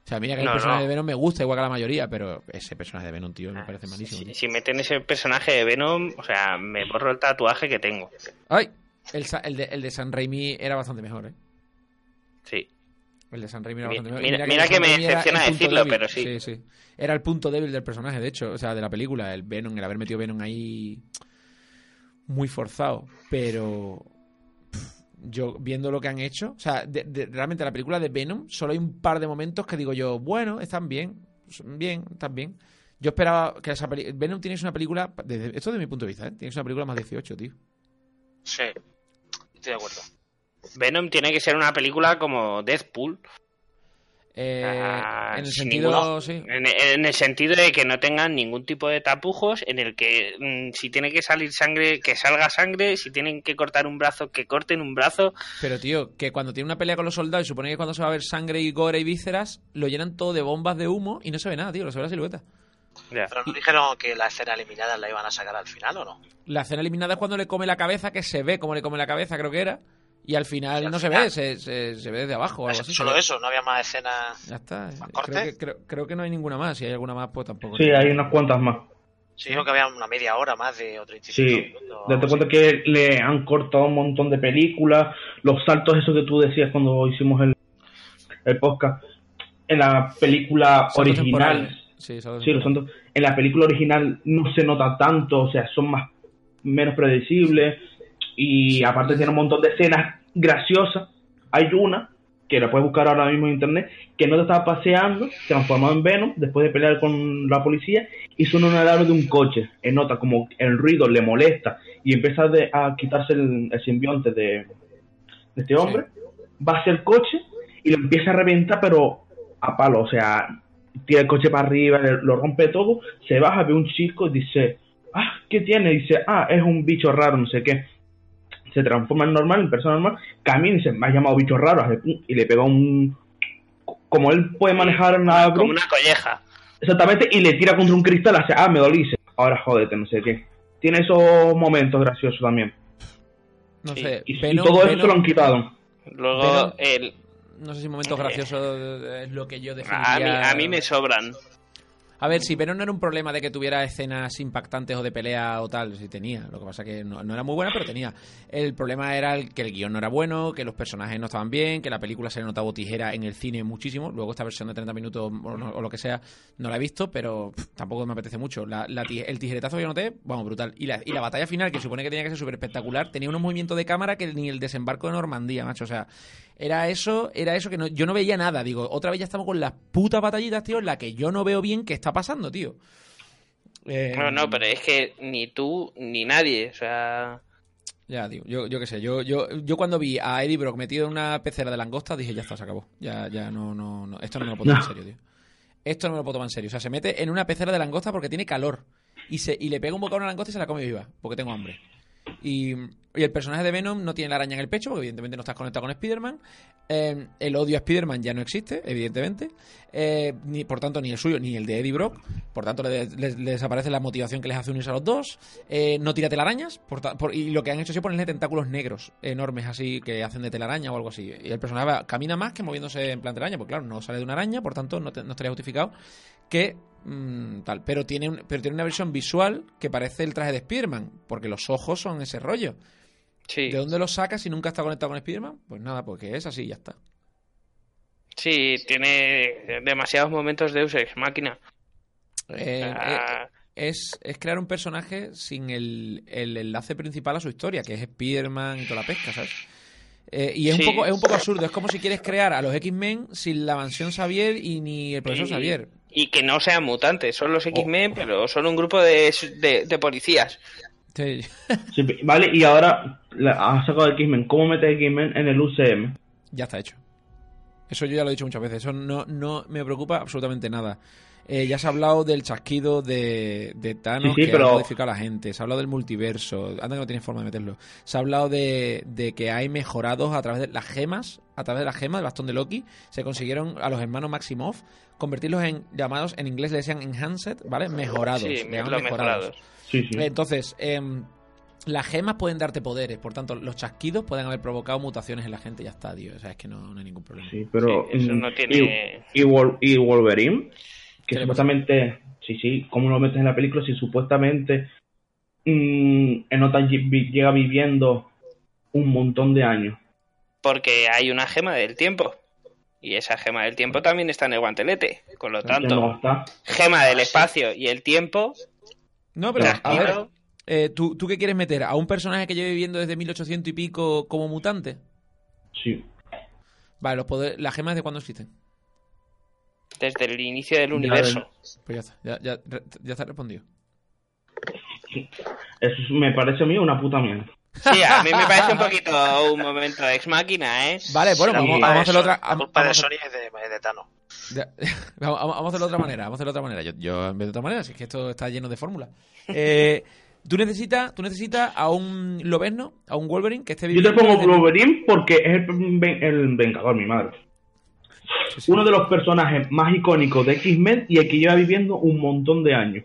A: sea, mira que
C: No,
A: el personaje
C: no.
A: de Venom me gusta igual que la mayoría, pero ese personaje de Venom, tío, me parece malísimo.
C: Si, meten ese personaje de Venom, o sea, me borro el tatuaje que tengo.
A: ¡Ay! El, sa- el de, el de San Raimi era bastante mejor, ¿eh?
C: Sí.
A: El de San Raimi era bastante mejor.
C: mira- que me decepciona decirlo,
A: débil.
C: pero sí.
A: Sí, sí. Era el punto débil del personaje, de hecho, o sea, de la película, el Venom, el haber metido Venom ahí muy forzado, pero yo viendo lo que han hecho, o sea, de- de- realmente la película de Venom solo hay un par de momentos que digo yo, bueno, están bien, bien, están bien. Yo esperaba que esa peli- Venom tienes una película, desde, esto desde mi punto de vista, ¿eh? tienes una película más 18, tío.
D: Sí, estoy de acuerdo.
C: Venom tiene que ser una película como Deadpool.
A: Eh,
C: Ah,
A: en el sentido,
C: ninguno-
A: sí.
C: En, en el sentido de que no tengan ningún tipo de tapujos, en el que mm, si tiene que salir sangre, que salga sangre, si tienen que cortar un brazo, que corten un brazo.
A: Pero, tío, que cuando tiene una pelea con los soldados y supone que cuando se va a ver sangre y gore y vísceras, lo llenan todo de bombas de humo y no se ve nada, tío, no se ve la silueta.
D: Pero no dijeron que la escena eliminada la iban a sacar al final o no.
A: La escena eliminada es cuando le come la cabeza, que se ve como le come la cabeza, creo que era. Y al final
D: Sí, al
A: no se ve, se, se, se ve desde abajo o algo así.
D: Solo eso, no había más escenas.
A: Ya está.
D: ¿Más
A: Creo que, creo, creo que no hay ninguna más. Si hay alguna más, pues tampoco.
B: Sí, hay unas cuantas más.
D: Se dijo que había una media hora más de o 35
B: Sí,
D: minutos.
B: date
D: algo
B: cuenta que le han cortado un montón de películas, los saltos esos que tú decías cuando hicimos el, el podcast. En la película
A: Saltos
B: original,
A: temporales. Sí,
B: sí, los saltos- en la película original no se nota tanto, o sea, son más menos predecibles y aparte tiene un montón de escenas graciosas. Hay una que la puedes buscar ahora mismo en internet, que no te estaba paseando, transformado en Venom, después de pelear con la policía, y suena una alarma de un coche. Él nota como el ruido le molesta y empieza de- a quitarse el, el simbionte de, de este hombre, va hacia el coche y lo empieza a reventar, pero a palo, o sea, tira el coche para arriba, lo rompe todo, se baja, ve un chico y dice, ah, ¿qué tiene? dice, ah, es un bicho raro, no sé qué. Se transforma en normal, en persona normal, camina y dice, me has llamado bicho raro, y le pega un... Como él puede manejar la
C: Como una colleja.
B: Exactamente, y le tira contra un cristal, hace, ah, me dolice, ahora jódete, no sé qué. Tiene esos momentos graciosos también.
A: No
C: Sí,
A: sé.
B: Y, y
A: Venom-
B: todo eso
A: Venom-
B: se lo han quitado.
C: Luego,
A: Venom-
C: el,
A: No sé si momentos graciosos es lo que yo
C: a, mí,
A: definiría.
C: a mí me sobran.
A: A ver, si Venom no era un problema de que tuviera escenas impactantes o de pelea o tal, si tenía. Lo que pasa que no, no era muy buena, pero tenía. El problema era el, que el guion no era bueno, que los personajes no estaban bien, que la película se le notaba tijera en el cine muchísimo. Luego esta versión de 30 minutos o, no- o lo que sea, no la he visto, pero tampoco me apetece mucho. La- la el tijeretazo que yo noté, vamos, brutal. Y la, y la batalla final, que supone que tenía que ser súper espectacular, tenía unos movimientos de cámara que ni el desembarco de Normandía, macho. O sea, era eso, era eso que no, yo no veía nada. Digo, otra vez ya estamos con las putas batallitas, tío, en la que yo no veo bien qué está pasando, tío. Eh,
C: No, no, pero es que ni tú ni nadie, o sea...
A: Ya, tío, yo, yo qué sé, yo, yo, yo cuando vi a Eddie Brock metido en una pecera de langosta dije, ya está, se acabó. Ya, ya no, no, no. Esto no me lo puedo tomar en serio, tío. Esto no me lo puedo tomar en serio. O sea, se mete en una pecera de langosta porque tiene calor. Y, se, y le pega un bocado a una langosta y se la come viva, porque tengo hambre. Y y el personaje de Venom no tiene la araña en el pecho, porque evidentemente no estás conectado con Spider-Man. Eh, el odio a Spider-Man ya no existe, evidentemente. Eh, ni, por tanto, ni el suyo ni el de Eddie Brock. Por tanto, le, desaparece la motivación que les hace unirse a los dos. Eh, no tira telarañas. y lo que han hecho es ponerle tentáculos negros enormes, así, que hacen de telaraña o algo así. Y el personaje camina más que moviéndose en plan telaraña, porque claro, no sale de una araña, por tanto, no, te- no estaría justificado que mm, tal. Pero tiene, un- pero tiene una versión visual que parece el traje de Spider-Man, porque los ojos son ese rollo.
C: Sí,
A: ¿De dónde lo sacas si nunca está conectado con Spider-Man? Pues nada, porque es así y ya está.
C: sí, tiene demasiados momentos de Ex máquina.
A: Eh, eh, es, es crear un personaje sin el, el enlace principal a su historia, que es Spider-Man y toda la pesca, ¿sabes? Eh, y es,
C: Sí.
A: un poco, es un poco absurdo. Es como si quieres crear a los X-Men sin la mansión Xavier y ni el profesor Xavier.
C: Y que no sean mutantes, son
A: Oh.
C: los X-Men, pero son un grupo de, de, de policías.
A: Sí.
B: Sí, vale, y ahora has sacado X-Men. ¿Cómo metes X-Men en el UCM?
A: Ya está hecho. Eso yo ya lo he dicho muchas veces. Eso no, no me preocupa absolutamente nada. Eh, ya se ha hablado del chasquido de, de Thanos
B: Sí, sí,
A: que
B: pero-
A: ha modificado a la gente. Se ha hablado del multiverso. Anda que no tiene forma de meterlo. Se ha hablado de, de que hay mejorados a través de las gemas. A través de la gema del bastón de Loki. Se consiguieron a los hermanos Maximoff convertirlos en llamados, en inglés le decían enhanced, ¿vale? Mejorados.
C: Sí, mejorados.
B: Sí, sí.
A: entonces, em, las gemas pueden darte poderes, por tanto, los chasquidos pueden haber provocado mutaciones en la gente, ya está, tío. O sea, es que no, no hay ningún problema.
B: Sí, pero.
C: Sí, eso no tiene-
B: Y, y Wol- y Wolverine,
A: ¿Qué
B: que supuestamente. Sí, sí, ¿cómo lo metes en la película si supuestamente. mm, en Nota vi- llega viviendo un montón de años?
C: Porque hay una gema del tiempo. Y esa gema del tiempo también está en el guantelete. Con lo tanto, gema del espacio y el tiempo.
A: No, pero, a ver, eh, ¿tú, ¿tú qué quieres meter? ¿A un personaje que lleve viviendo desde 1800 y pico como mutante?
B: Sí.
A: Vale, los poderes, las gemas de cuándo existen.
C: Desde el inicio del universo.
A: Pues ya está, ya, ya, ya está respondido.
B: Eso me parece a mí una puta mierda.
C: Sí, a mí me parece un poquito un momento de ex máquina, ¿eh?
A: Vale, bueno,
D: La
A: vamos, vamos a hacerlo otra.
D: La culpa de Sony es de, es de Thanos.
A: Ya, vamos, vamos a hacerlo de otra manera, vamos a hacerlo de otra manera. Yo, yo en vez de otra manera, si es que esto está lleno de fórmulas. Eh, tú necesitas, tú necesitas a un Lobezno, a un Wolverine que esté
B: Yo te
A: viviendo
B: pongo Wolverine porque es el Vengador, mi madre.
A: Sí, sí.
B: Uno de los personajes más icónicos de X-Men y el que lleva viviendo un montón de años.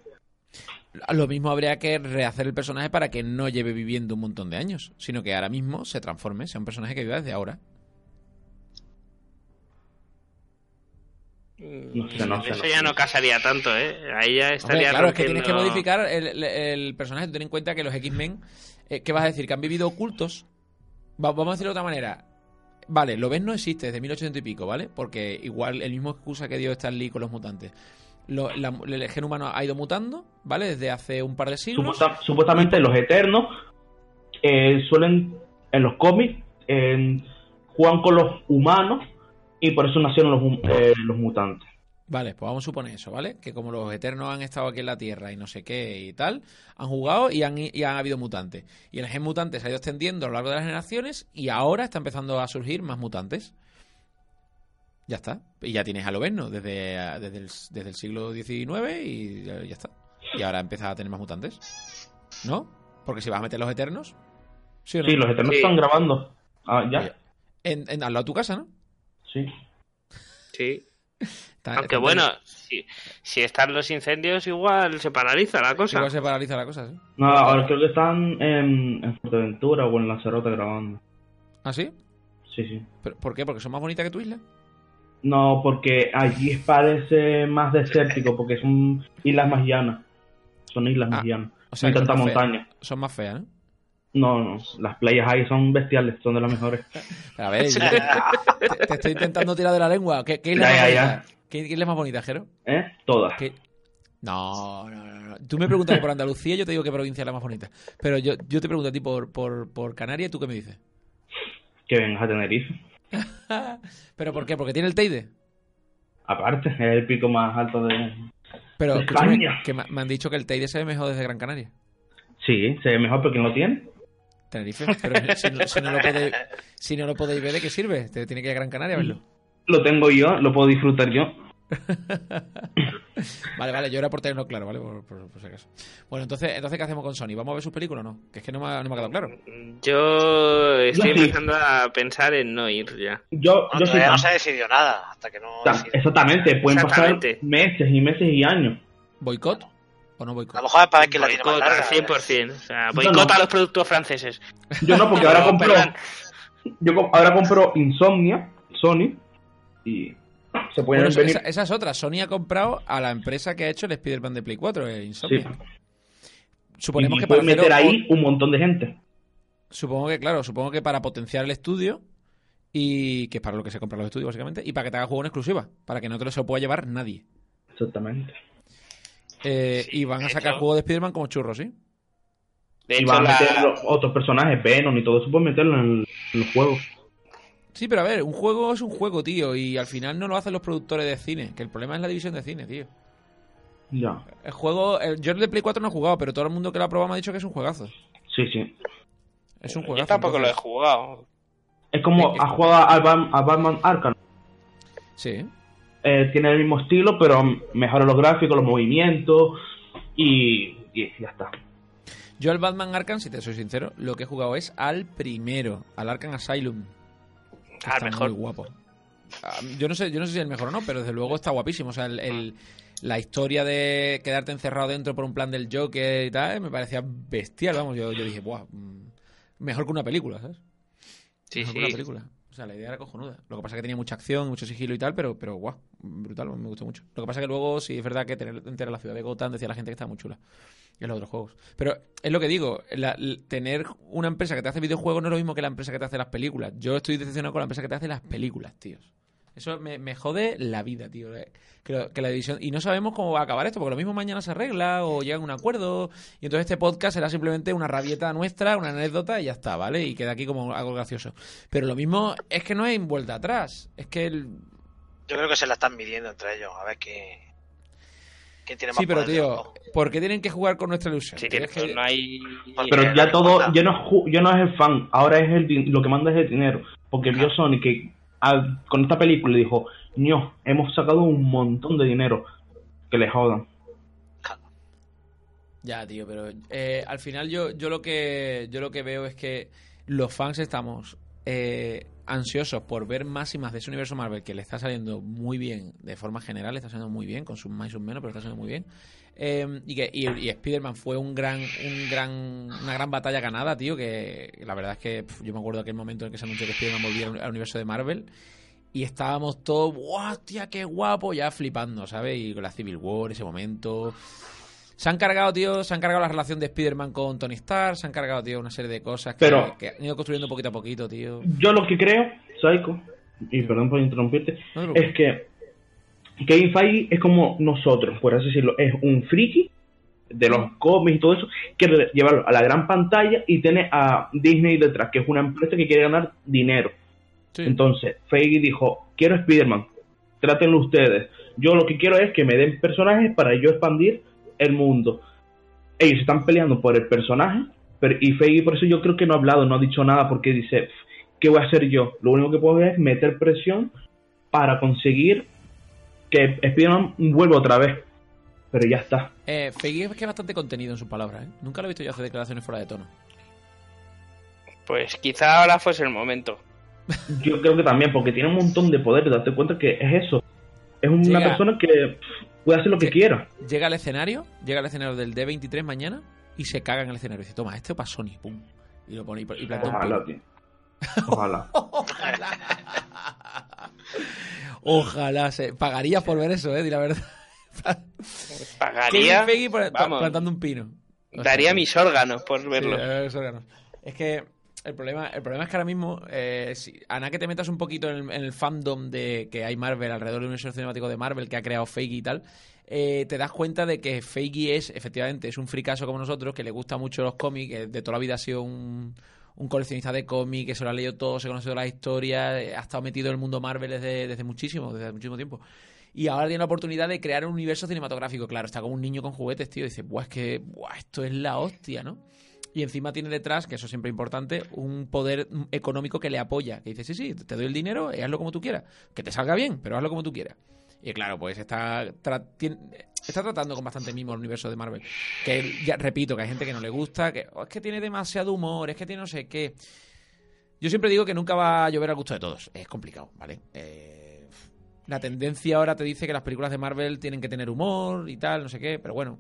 A: Lo mismo habría que rehacer el personaje para que no lleve viviendo un montón de años, sino que ahora mismo se transforme, sea un personaje que viva desde ahora.
B: No sé, no sé.
C: Eso
B: no
C: ya no casaría tanto, ¿eh? Ahí ya
A: Hombre,
C: estaría
A: claro, es que tienes que modificar el, el- el personaje. Ten en cuenta que los X-Men, eh, ¿qué vas a decir? Que han vivido ocultos. Va- vamos a decirlo de otra manera. Vale, lo ves no existe desde 1800 y pico, ¿vale? Porque igual el mismo excusa que dio Stan Lee con los mutantes. El gen humano ha ido mutando, ¿vale? Desde hace un par de siglos.
B: Supuesta- supuestamente los Eternos eh, suelen, en los cómics, eh, juegan con los humanos y por eso nacieron los, eh, los mutantes.
A: Vale, pues vamos a suponer eso, ¿vale? Que como los eternos han estado aquí en la Tierra y no sé qué y tal, han jugado y han, y han habido mutantes. Y el gen mutante se ha ido extendiendo a lo largo de las generaciones y ahora está empezando a surgir más mutantes. Ya está. Y ya tienes a Loverno desde, desde, el, desde el siglo XIX y ya, ya está. Y ahora empieza a tener más mutantes. ¿No? Porque si vas a meter los eternos. ¿Sí o no?
B: Sí, los Eternos
C: Sí.
B: están grabando. Ah, ya.
A: En, en- al lado de tu casa, ¿no?
B: Sí.
C: Sí. Aunque bueno, si, si están los incendios, igual se paraliza la cosa.
A: Igual se paraliza la cosa, ¿sí?
B: No, ahora creo que están en, en Fuerteventura o en Lanzarote grabando.
A: ¿Ah, sí?
B: Sí, sí.
A: ¿Pero, ¿Por qué? ¿Porque son más bonitas que tu isla?
B: No, porque allí parece más desértico, porque son islas más llanas. Son islas
A: Ah,
B: más llanas.
A: O sea, son más feas.
B: montaña.
A: Son más feas, ¿no?
B: No, no, las playas ahí son bestiales, son de las mejores.
A: A ver, te, te- estoy intentando tirar de la lengua. ¿Qué, qué isla
B: Ya,
A: es
B: ya,
A: bonita? ¿Qué, qué isla es más bonita, Jero?
B: ¿Eh? Todas.
A: No, no, no, no. Tú me preguntas por Andalucía, yo te digo qué provincia es la más bonita. Pero yo, yo te pregunto a ti por, por, por Canarias, ¿tú qué me dices?
B: Que vengas a Tenerife.
A: ¿Pero por qué? ¿Porque tiene el Teide?
B: Aparte, es el pico más alto de...
A: Pero
B: De España.
A: que me, han dicho que el Teide se ve mejor desde Gran Canaria.
B: Sí, se ve mejor porque lo tiene.
A: Tenerife. Pero si no, si no lo podéis, si no lo podéis ver, ¿de qué sirve? Te tiene que ir a Gran Canaria a verlo.
B: Lo tengo yo, lo puedo disfrutar yo.
A: Vale, vale, yo era por tenerlo claro, ¿vale? Por, por- por si acaso. Bueno, entonces, entonces, ¿qué hacemos con Sony? ¿Vamos a ver sus películas o no? Que es que no me ha, no me ha quedado claro.
C: Yo estoy
B: Yo sí.
C: empezando a pensar en no ir ya.
B: Yo,
D: No,
B: yo
D: todavía no se ha decidido nada. Hasta que no.
B: Exactamente, pueden
C: Exactamente.
B: pasar meses y meses y años.
A: ¿Boicot o no
D: A lo mejor es para quién la tiene más larga.
C: 100%. O sea, boicota
B: no.
C: a los productos franceses.
B: Yo no, porque ahora compro.
C: perdón.
B: Yo ahora compro Insomnia, Sony, y se pueden
A: Bueno,
B: venir.
A: esa, esa es otra. Sony ha comprado a la empresa que ha hecho el Spider-Man de Play 4, eh,
B: Sí.
A: Insomnia. Suponemos
B: y
A: que para
B: meter ahí un montón de gente.
A: Supongo que, claro, supongo que para potenciar el estudio y que es para lo que se compran los estudios, básicamente, y para que te haga juego en exclusiva, para que no te lo se lo pueda llevar nadie.
B: Exactamente.
A: Eh,
C: Sí,
A: y van a sacar
C: hecho-
A: juego de Spider-Man como churros, ¿sí?
C: De
B: y van a meter los otros personajes, Venom y todo eso, pueden meterlo en el, en el juego.
A: Sí, pero a ver, un juego es un juego, tío, y al final no lo hacen los productores de cine, que el problema es la división de cine, tío.
B: Ya.
A: El juego, el, yo el de Play 4 no he jugado, pero todo el mundo que lo ha probado me ha dicho que es un juegazo.
B: Sí, sí.
A: Es un juegazo.
C: Yo tampoco lo he
A: entonces-
C: jugado.
B: Es como a jugar a, Bat- a Batman Arkham.
A: Sí.
B: Eh, tiene el mismo estilo, pero mejora los gráficos, los movimientos y, y ya está.
A: Yo al Batman Arkham, si te soy sincero, lo que he jugado es al primero, al Arkham Asylum.
C: Al
A: está
C: mejor.
A: muy guapo. Ah, Yo no sé, yo no sé si es el mejor o no, pero desde luego está guapísimo. O sea, el, el- la historia de quedarte encerrado dentro por un plan del Joker y tal, me parecía bestial, vamos. Yo, yo dije, buah, mm, mejor que una película, ¿sabes?
C: Sí,
A: mejor
C: sí.
A: que una película. O sea, la idea era cojonuda. Lo que pasa es que tenía mucha acción, mucho sigilo y tal, pero, pero guau, brutal, me gustó mucho. Lo que pasa que luego, sí, es verdad que tener entera la ciudad de Gotham, decía la gente que está muy chula. En los otros juegos. Pero es lo que digo, tener una empresa que te hace videojuegos no es lo mismo que la empresa que te hace las películas. Yo estoy decepcionado con la empresa que te hace las películas, tíos. Eso me, jode la vida, tío. Eh, Creo que la división. Y no sabemos cómo va a acabar esto, porque lo mismo mañana se arregla o llegan a un acuerdo. Y entonces este podcast será simplemente una rabieta nuestra, una anécdota y ya está, ¿vale? Y queda aquí como algo gracioso. Pero lo mismo es que no hay vuelta atrás. Es que el,
D: Yo creo que se la están midiendo entre ellos. A ver qué. ¿Quién tiene más
A: Sí, pero tío. ¿por qué tienen que jugar con nuestra ilusión?
C: Sí,
A: Tío, que-
C: no hay.
B: Pero ya
D: no
B: todo, ya no, ya no es el fan, ahora es el lo que manda es el dinero. Porque vio Sony que al- con esta película dijo, no, hemos sacado un montón de dinero. Que le jodan.
A: Ya, tío, pero eh, al final yo, yo lo que yo lo que veo es que los fans estamos eh, ansiosos por ver más y más de ese universo Marvel que le está saliendo muy bien de forma general, está saliendo muy bien, con sus más y sus menos, pero está saliendo muy bien. Eh, y que y, y Spider-Man fue un gran, un gran, una gran batalla ganada, tío, que la verdad es que yo me acuerdo de aquel momento en que se anunció que Spider-Man volvía al- universo de Marvel y estábamos todos, ¡guau, hostia, qué guapo! Ya flipando, ¿sabes? Y con la Civil War, ese momento. Se han cargado, tío, se han cargado la relación de Spider-Man con Tony Stark, se han cargado, tío, una serie de cosas que,
B: Pero-
A: que han ido construyendo poquito a poquito, tío.
B: Yo lo que creo, Psycho, y perdón por interrumpirte,
A: No
B: es que Kevin Feige es como nosotros, por así decirlo, es un friki de los cómics y todo eso, quiere llevarlo a la gran pantalla y tiene a Disney detrás, que es una empresa que quiere ganar dinero.
A: Sí.
B: Entonces, Feige dijo, quiero Spider-Man, trátenlo ustedes. Yo lo que quiero es que me den personajes para yo expandir el mundo. Ellos están peleando por el personaje, pero, y Feige por eso yo creo que no ha hablado, no ha dicho nada, porque dice, ¿qué voy a hacer yo? Lo único que puedo hacer es meter presión para conseguir que Spider-Man vuelva otra vez. Pero ya está.
A: Eh, Feige es que es bastante contenido en sus palabras, ¿eh? Nunca lo he visto yo hacer declaraciones fuera de tono.
C: Pues quizá ahora fuese el momento.
B: Yo creo que también, porque tiene un montón de poder, date cuenta que es eso. Es una
A: Llega-
B: persona que pff, puede hacer lo que
A: Sí.
B: quiera.
A: Llega al escenario, llega al escenario del D23 mañana y se caga en el escenario. Dice, toma, esto para Sony, pum. Y lo pone y, y planta un
B: Ojalá, tío. Ojalá.
A: Ojalá. Ojalá se pagaría por ver eso, eh, di la verdad.
C: Pagaría.
A: Por-
C: vamos,
A: plantando un pino. O sea,
C: daría mis órganos por verlo.
A: Sí, órganos. Es que el problema, el problema es que ahora mismo, eh, si, que te metas un poquito en el, en el fandom de que hay Marvel alrededor del universo cinemático de Marvel que ha creado Feige y tal, eh, te das cuenta de que Feige es, efectivamente, es un fricazo como nosotros, que le gusta mucho los cómics, que de toda la vida ha sido un, coleccionista de cómics, que se lo ha leído todo, se ha conocido la historia, eh, ha estado metido en el mundo Marvel desde, desde muchísimo, desde muchísimo tiempo. Y ahora tiene la oportunidad de crear un universo cinematográfico. Claro, está como un niño con juguetes, tío. Dice, buah, es que buah, esto es la hostia, ¿no? Y encima tiene detrás, que eso siempre es importante, un poder económico que le apoya. Que dice, sí, sí, te doy el dinero y hazlo como tú quieras. Que te salga bien, pero hazlo como tú quieras. Y claro, pues está, está tratando con bastante mimo el universo de Marvel. Que ya repito, que hay gente que no le gusta, que oh, es que tiene demasiado humor, es que tiene no sé qué. Yo siempre digo que nunca va a llover al gusto de todos. Es complicado, ¿vale? Eh, la tendencia ahora te dice que las películas de Marvel tienen que tener humor y tal, no sé qué, pero bueno.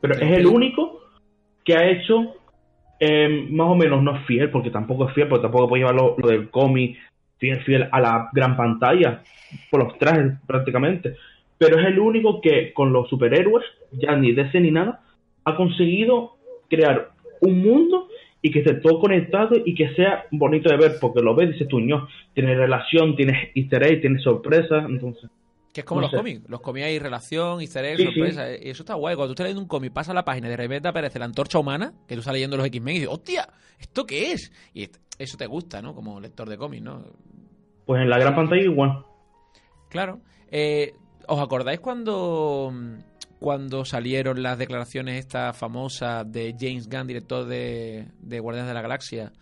B: Pero es el único que ha hecho eh, más o menos no es fiel, porque tampoco es fiel, porque tampoco puede llevar lo, del cómic fiel, fiel a la gran pantalla, por los trajes prácticamente. Pero es el único que con los superhéroes, ya ni DC ni nada, ha conseguido crear un mundo y que esté todo conectado y que sea bonito de ver, porque lo ves, dices tú, no, tiene relación, tiene easter egg, tiene sorpresa, entonces...
A: Que es como los cómics. Los cómics hay relación, easter egg, sorpresa. Y eso está guay. Cuando tú estás leyendo un cómic, pasa la página y de repente aparece la antorcha humana, que tú estás leyendo los X-Men y dices, ¡hostia! ¿Esto qué es? Y eso te gusta, ¿no? Como lector de cómics, ¿no?
B: Pues en la gran pantalla igual.
A: Claro. Eh, ¿Os acordáis cuando, cuando salieron las declaraciones estas famosas de James Gunn, director de, de Guardianes de la Galaxia?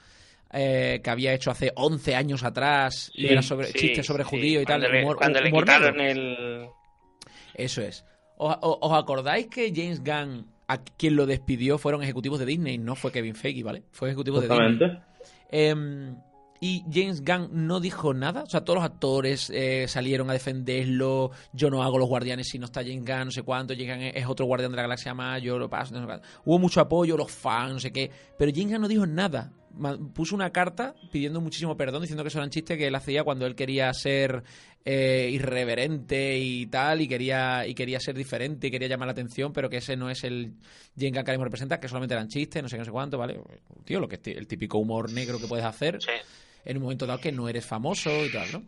A: Eh, que había hecho hace 11 años atrás y era sobre chistes sobre judío y tal.
C: cuando le quitaron el.
A: Eso es. ¿Os, acordáis que James Gunn, a quien lo despidió, fueron ejecutivos de Disney? No fue Kevin Feige, ¿vale? Fue ejecutivo de Disney. Eh, y James Gunn no dijo nada. O sea, todos los actores eh, salieron a defenderlo. Yo no hago los guardianes si no está James Gunn, no sé cuánto. James Gunn es otro guardián de la galaxia más, yo lo paso, no sé cuánto. Hubo mucho apoyo, los fans, no sé qué. Pero James Gunn no dijo nada. Puso una carta pidiendo muchísimo perdón, diciendo que eso eran chistes que él hacía cuando él quería ser eh, irreverente y tal, y quería, y quería ser diferente y quería llamar la atención, pero que ese no es el Gunn que ahora representa, que solamente eran chistes, no sé qué, no sé cuánto, ¿vale? Tío, lo que el típico humor negro que puedes hacer. Sí en un momento dado que no eres famoso y tal, ¿no?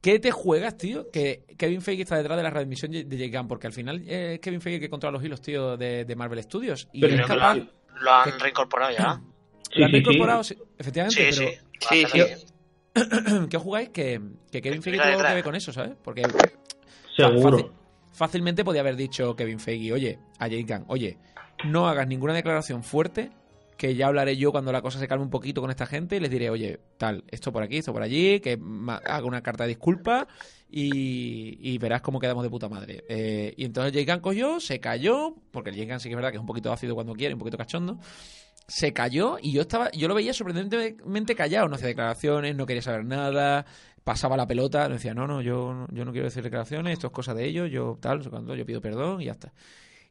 A: ¿Qué te juegas, tío? Que Kevin Feige está detrás de la readmisión de J. Gunn, porque al final es Kevin Feige que controla los hilos, tío, de, Marvel Studios. Y
D: pero es capaz, lo, han reincorporado ya.
A: Lo han reincorporado, efectivamente,
C: sí,
A: pero...
C: Sí,
A: sí. ¿Qué jugáis? Que, que Kevin Feige tiene algo que ver con eso, ¿sabes? Porque...
B: Seguro.
A: fácilmente podía haber dicho Kevin Feige, oye, a J. Gunn, oye, no hagas ninguna declaración fuerte que ya hablaré yo cuando la cosa se calme un poquito con esta gente y les diré, oye, tal, esto por aquí, esto por allí, que haga una carta de disculpa y, verás cómo quedamos de puta madre. Eh, y entonces Jake cogió, se cayó, porque el Jake sí que es verdad que es un poquito ácido cuando quiere, un poquito cachondo. Se cayó y yo estaba, yo lo veía sorprendentemente callado, no hacía declaraciones, no quería saber nada, pasaba la pelota, decía, no, no, yo, yo no quiero decir declaraciones, esto es cosa de ellos, yo tal, no sé cuándo, yo pido perdón y ya está.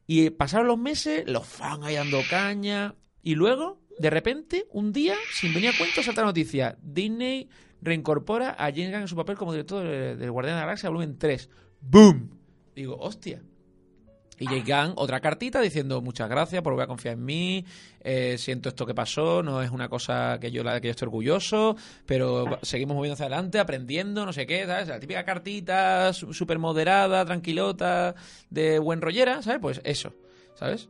A: Y pasaron los meses, los fans ahí dando caña, y luego, de repente, un día, sin venir a cuento, salta la noticia. Disney reincorpora a James Gunn en su papel como director del Guardián de la Galaxia, volumen 3. ¡Boom! Digo, hostia. Y Gunn, otra cartita diciendo muchas gracias por volver a confiar en mí, eh, siento esto que pasó, no es una cosa que yo la que yo estoy orgulloso, pero seguimos moviendo hacia adelante, aprendiendo, no sé qué, ¿sabes? La típica cartita súper moderada, tranquilota, de buen rollera, ¿sabes? Pues eso, ¿sabes?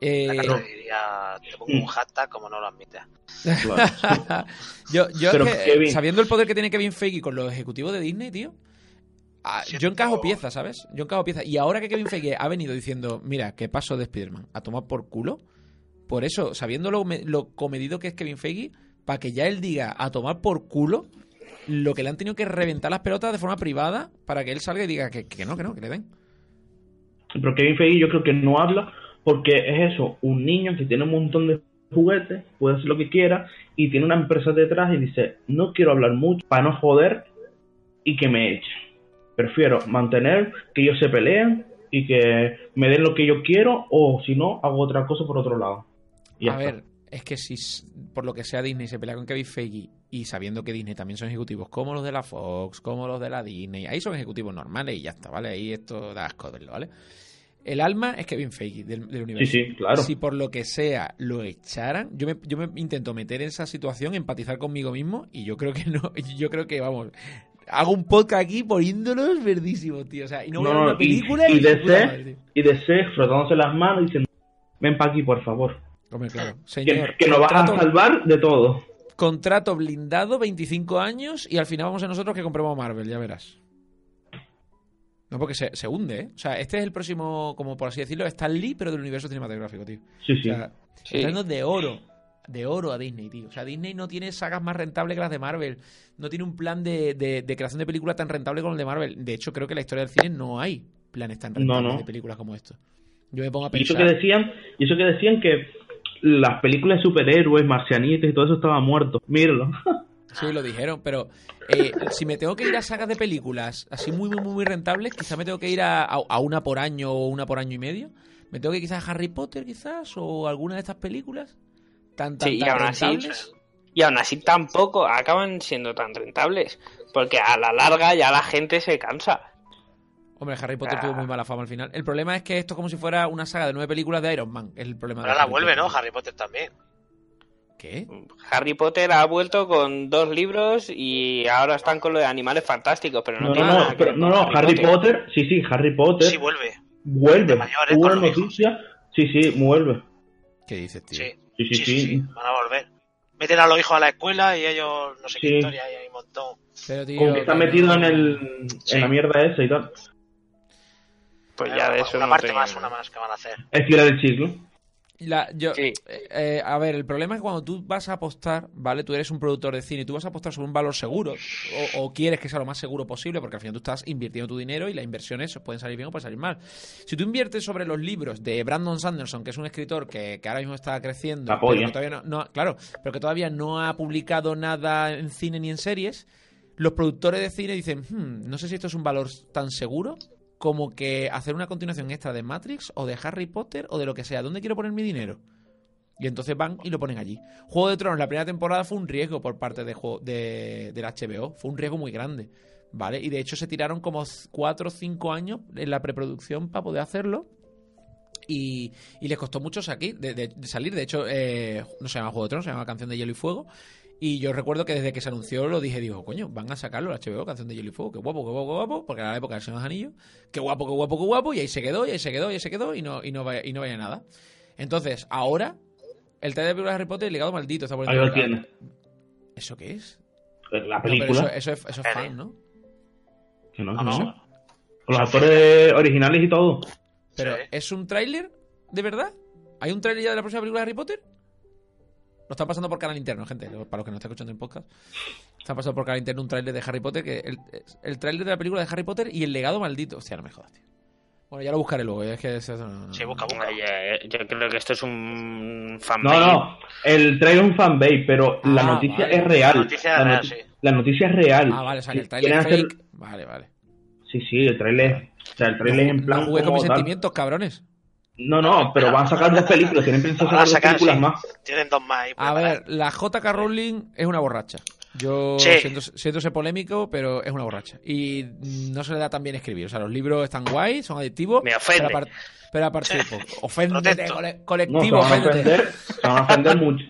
D: Eh, diría, te pongo un hashtag como no lo admites.
A: yo, yo sabiendo el poder que tiene Kevin Feige con los ejecutivos de Disney, tío, ah, yo encajo piezas, ¿sabes? Yo encajo piezas. Y ahora que Kevin Feige ha venido diciendo, mira, ¿qué paso de Spider-Man? A tomar por culo. Por eso, sabiendo lo, comedido que es Kevin Feige, para que ya él diga a tomar por culo lo que le han tenido que reventar las pelotas de forma privada para que él salga y diga que, que no, que no, que le den.
B: Pero Kevin Feige yo creo que no habla porque es eso, un niño que tiene un montón de juguetes, puede hacer lo que quiera y tiene una empresa detrás y dice, no quiero hablar mucho para no joder y que me echen. Prefiero mantener que ellos se peleen y que me den lo que yo quiero o si no, hago otra cosa por otro lado.
A: a ver, es que si por lo que sea Disney se pelea con Kevin Feige y sabiendo que Disney también son ejecutivos como los de la Fox, como los de la Disney, ahí son ejecutivos normales y ya está, ¿vale? Ahí esto da asco verlo, ¿vale? El alma es Kevin Feige del, universo.
B: Sí, sí, claro.
A: Si por lo que sea lo echaran, yo me, yo me intento meter en esa situación, empatizar conmigo mismo y yo creo que no, yo creo que vamos, hago un podcast aquí poniéndolos verdísimos, tío. O sea, y no, veo una película
B: y, y, de y de ser frotándose las manos y diciendo, ven para aquí, por favor.
A: Hombre, claro. Señor,
B: que, nos vas a salvar de todo.
A: Contrato blindado, 25 años, y al final vamos a nosotros que compremos Marvel, ya verás. No, porque se, se, hunde, ¿eh? O sea, este es el próximo, como por así decirlo, Stan Lee, pero del universo cinematográfico, tío.
B: Sí, sí.
A: O sea, de oro. De oro a Disney, tío. O sea, Disney no tiene sagas más rentables que las de Marvel. No tiene un plan de, de- de creación de películas tan rentable como el de Marvel. De hecho, creo que en la historia del cine no hay planes tan rentables
B: no.
A: de películas como estos. Yo me pongo a
B: Y eso
A: pensar.
B: que decían, y eso que decían que las películas de superhéroes, marcianitos y todo eso estaba muerto. Míralo.
A: Sí, lo dijeron, pero eh, si me tengo que ir a sagas de películas así muy, muy, muy, muy rentables, quizás me tengo que ir a, a- a una por año o una por año y medio. Me tengo que ir quizás a Harry Potter, quizás, o alguna de estas películas. Tan, tan,
C: Sí, y
A: tan
C: aún así,
A: rentables.
C: y aún así tampoco acaban siendo tan rentables. Porque a la larga ya la gente se cansa.
A: Hombre, Harry Potter
C: Ah.
A: tuvo muy mala fama al final. El problema es que esto es como si fuera una saga de nueve películas de Iron Man. Es el problema de
D: Ahora la
A: Harry
D: vuelve,
A: Potter.
D: ¿no? Harry Potter también.
A: ¿Qué?
C: Harry Potter ha vuelto con dos libros y ahora están con lo de animales fantásticos, pero no,
B: No,
C: tiene
B: no,
C: nada
B: no,
C: que
B: pero,
C: ver
B: no, Harry Potter, sí, sí, Harry Potter
D: Sí, vuelve.
B: vuelve.
D: de mayores
B: Hubo
D: hijos.
B: noticia, sí, sí, vuelve.
A: ¿Qué dices, tío?
D: Sí.
B: Sí, sí,
D: Sí, sí, van a volver. Meten a los hijos a la escuela y ellos, no sé qué historia, y hay un montón.
A: Pero, tío,
B: Como que está
A: que
B: metido
A: no-
B: en el
D: Sí.
B: en la mierda esa y tal.
C: Pues ya de eso
D: una
C: no
D: parte
C: tengo-
D: más, una más que van a hacer.
B: Estirar el ciclo.
A: La- yo,
C: Sí.
A: eh, eh, a ver, el problema es que cuando tú vas a apostar, ¿vale? Tú eres un productor de cine y tú vas a apostar sobre un valor seguro o, o quieres que sea lo más seguro posible porque al final tú estás invirtiendo tu dinero y las inversiones pueden salir bien o pueden salir mal. Si tú inviertes sobre los libros de Brandon Sanderson, que es un escritor que, que ahora mismo está creciendo,
B: La polla.
A: pero que todavía no, no- claro, pero que todavía no ha publicado nada en cine ni en series, los productores de cine dicen, "Hmm, no sé si esto es un valor tan seguro como que hacer una continuación extra de Matrix o de Harry Potter o de lo que sea. ¿Dónde quiero poner mi dinero? Y entonces van y lo ponen allí. Juego de Tronos, la primera temporada fue un riesgo por parte de, de, del HBO. Fue un riesgo muy grande. ¿Vale? Y de hecho se tiraron como 4 o 5 años en la preproducción para poder hacerlo. Y, y les costó mucho de- de salir. De hecho, eh, no se llama Juego de Tronos, se llama Canción de Hielo y Fuego. Y yo recuerdo que desde que se anunció lo dije, digo, coño, van a sacarlo la HBO, Canción de Hielo y Fuego, qué guapo, qué guapo, qué guapo, porque era la época del Señor de los Anillos, qué guapo, qué guapo, qué guapo, y ahí se quedó, y ahí se quedó, y ahí se quedó, y no, y no, vaya, y no vaya nada. Entonces, ahora, el trailer de película de Harry Potter, el legado maldito, está
B: Ahí
A: poniendo.
B: lo.
A: ¿Eso qué es?
B: La
A: No, pero
B: película.
A: eso, eso es, eso es fan, ¿no?
B: Que no,
D: Ah,
B: que
D: no.
B: no. Con los actores originales y todo.
A: Pero. ¿es un tráiler de verdad? ¿Hay un tráiler ya de la próxima película de Harry Potter? Lo están pasando por canal interno, gente. Para los que no están escuchando en podcast. Están pasando por canal interno un tráiler de Harry Potter. que El, el tráiler de la película de Harry Potter y el legado maldito. Hostia, no me jodas, tío. Bueno, ya lo buscaré luego. Es que eso no-
D: Sí, busca, busca.
C: Yo creo que esto es un fan
B: No, no. El trailer es un fanbase, pero la
A: Ah,
B: noticia
A: vale.
B: es real.
D: La noticia es
B: La
D: real, sí.
B: la noticia es real.
A: Ah, vale, o sea, que el
B: quieren
A: es
B: hacer-
A: fake. Vale, vale.
B: Sí, sí, el trailer, o sea, el trailer es en plan
A: no jugué con mis
B: tal.
A: sentimientos, cabrones.
B: No, no, pero van a sacar dos películas, tienen pensado
D: a
B: sacar dos películas
D: sí.
B: más.
D: Tienen dos más ahí.
A: A ver, la JK Rowling es una borracha. Yo
D: Sí.
A: siento, siento ser polémico, pero es una borracha. Y no se le da tan bien escribir. O sea, los libros están guay, son adictivos.
C: Me ofende.
A: Pero, apar- pero pues, oféndete,
B: No,
A: colectivo,
B: se van a ofender, se van a ofender mucho.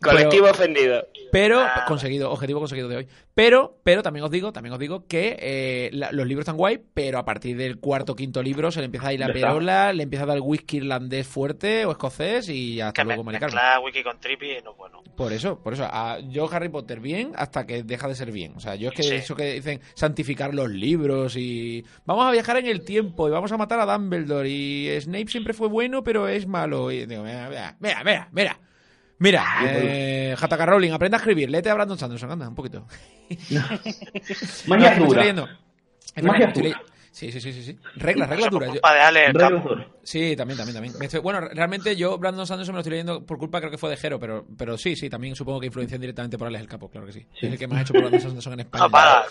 C: Colectivo ofendido.
A: Pero,
D: Ah.
A: conseguido, objetivo conseguido de hoy. Pero, pero también os digo, también os digo que eh, la- los libros están guay, pero a partir del cuarto o quinto libro se le empieza a ir la perola, le empieza a dar whisky irlandés fuerte o escocés y hasta
D: que me,
A: luego, Carmen.
D: mezclar wiki con trippy no bueno.
A: Por eso, por eso. a- yo Harry Potter bien hasta que deja de ser bien. O sea, yo es que
D: Sí.
A: eso que dicen santificar los libros y vamos a viajar en el tiempo y vamos a matar a Dumbledore y Snape siempre fue bueno pero es malo. Y digo, mira, mira, mira, mira, mira. Mira, eh, JK Rowling, aprende a escribir, léete a Brandon Sanderson, anda, un poquito.
B: Magia
A: Estoy
B: dura.
A: leyendo. Espera,
B: Magia
A: estoy
B: dura.
A: le- Sí, sí, sí, sí, sí. Reglas, reglas duras. Yo-
D: culpa de Ale.
A: Sí, también, también, también. Bueno, realmente yo Brandon Sanderson me lo estoy leyendo por culpa, creo que fue de Jero, pero, pero sí, sí, también supongo que influencian directamente por Alex el Capo, claro que sí.
B: Sí.
A: Es el que más ha hecho por Brandon Sanderson en España.
D: Ah, para.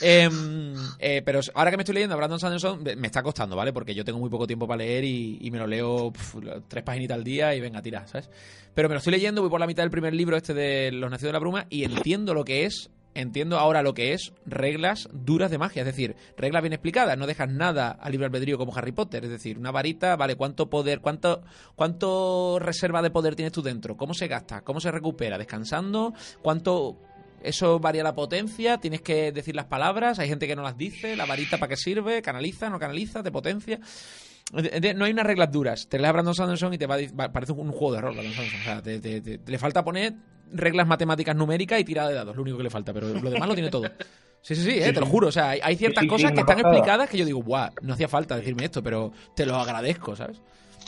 A: Em, eh, pero ahora que me estoy leyendo a Brandon Sanderson, me me está costando, ¿vale? Porque yo tengo muy poco tiempo para leer y, y me lo leo pf, tres paginitas al día y venga, tira, ¿sabes? Pero me lo estoy leyendo, voy por la mitad del primer libro este de Los Nacidos de la Bruma y entiendo lo que es, entiendo ahora lo que es reglas duras de magia, es decir, reglas bien explicadas, no dejas nada a libre albedrío como Harry Potter, es decir, una varita, vale, ¿cuánto poder, cuánto, cuánto reserva de poder tienes tú dentro? ¿Cómo se gasta? ¿Cómo se recupera? ¿Descansando? ¿Cuánto eso varía la potencia, tienes que decir las palabras, hay gente que no las dice, la varita para qué sirve, canaliza, no canaliza, te potencia. No hay unas reglas duras. Te lees a Brandon Sanderson y te va, a parece un juego de rol, Brandon Sanderson. O sea, te- le falta poner reglas matemáticas numéricas y tirada de dados, lo único que le falta, pero lo demás lo tiene todo. Sí, sí, sí, eh,
B: Sí,
A: te lo juro. O sea, hay, hay ciertas
B: Sí, sí,
A: cosas
B: sí,
A: que están
B: pasada.
A: explicadas que yo digo, guau, no hacía falta decirme esto, pero te lo agradezco, ¿sabes?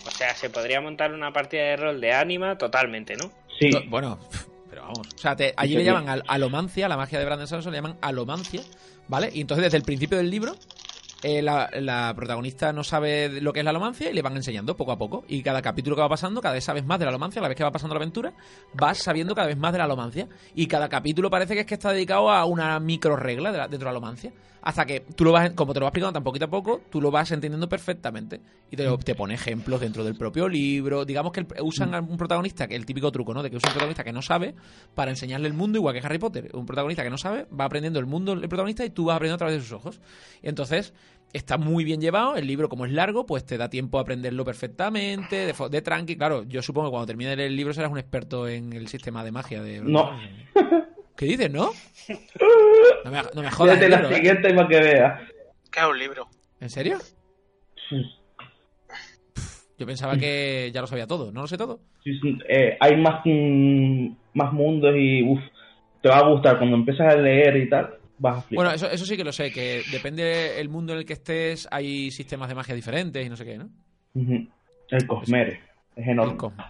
C: O sea, se podría montar una partida de rol de ánima totalmente, ¿no?
B: Sí.
A: No, bueno, pero vamos. O sea, te- allí
B: Sí,
A: le llaman al- alomancia, la magia de Brandon Sanderson le llaman alomancia, ¿vale? Y entonces desde el principio del libro, eh, la, protagonista no sabe lo que es la alomancia y le van enseñando poco a poco. Y cada capítulo que va pasando, cada vez sabes más de la alomancia, a la vez que va pasando la aventura, vas sabiendo cada vez más de la alomancia. Y cada capítulo parece que es que está dedicado a una micro regla de la- dentro de la alomancia. Hasta que tú lo vas, como te lo vas explicando tan poquito a poco, tú lo vas entendiendo perfectamente. Y te, te pone ejemplos dentro del propio libro. Digamos que el- usan a un protagonista, que el típico truco, ¿no? De que usa un protagonista que no sabe para enseñarle el mundo, igual que Harry Potter. Un protagonista que no sabe va aprendiendo el mundo el protagonista y tú vas aprendiendo a través de sus ojos. Y entonces está muy bien llevado. El libro, como es largo, pues te da tiempo a aprenderlo perfectamente, de, tranqui. Claro, yo supongo que cuando termine de leer el libro serás un experto en el sistema de magia de.
B: No.
A: ¿Qué dices, no? No me, no me jodas.
B: La
A: libro, ¿eh?
B: siguiente para que veas.
D: Que es un libro.
A: ¿En serio? Yo pensaba que ya lo sabía todo. ¿No lo sé todo?
B: Sí, sí, eh, hay más, mm, más mundos y uf, te va a gustar. Cuando empiezas a leer y tal, vas a flipar.
A: Bueno, eso, eso sí que lo sé, que depende el mundo en el que estés, hay sistemas de magia diferentes y no sé qué, ¿no?
B: El Cosmere. Es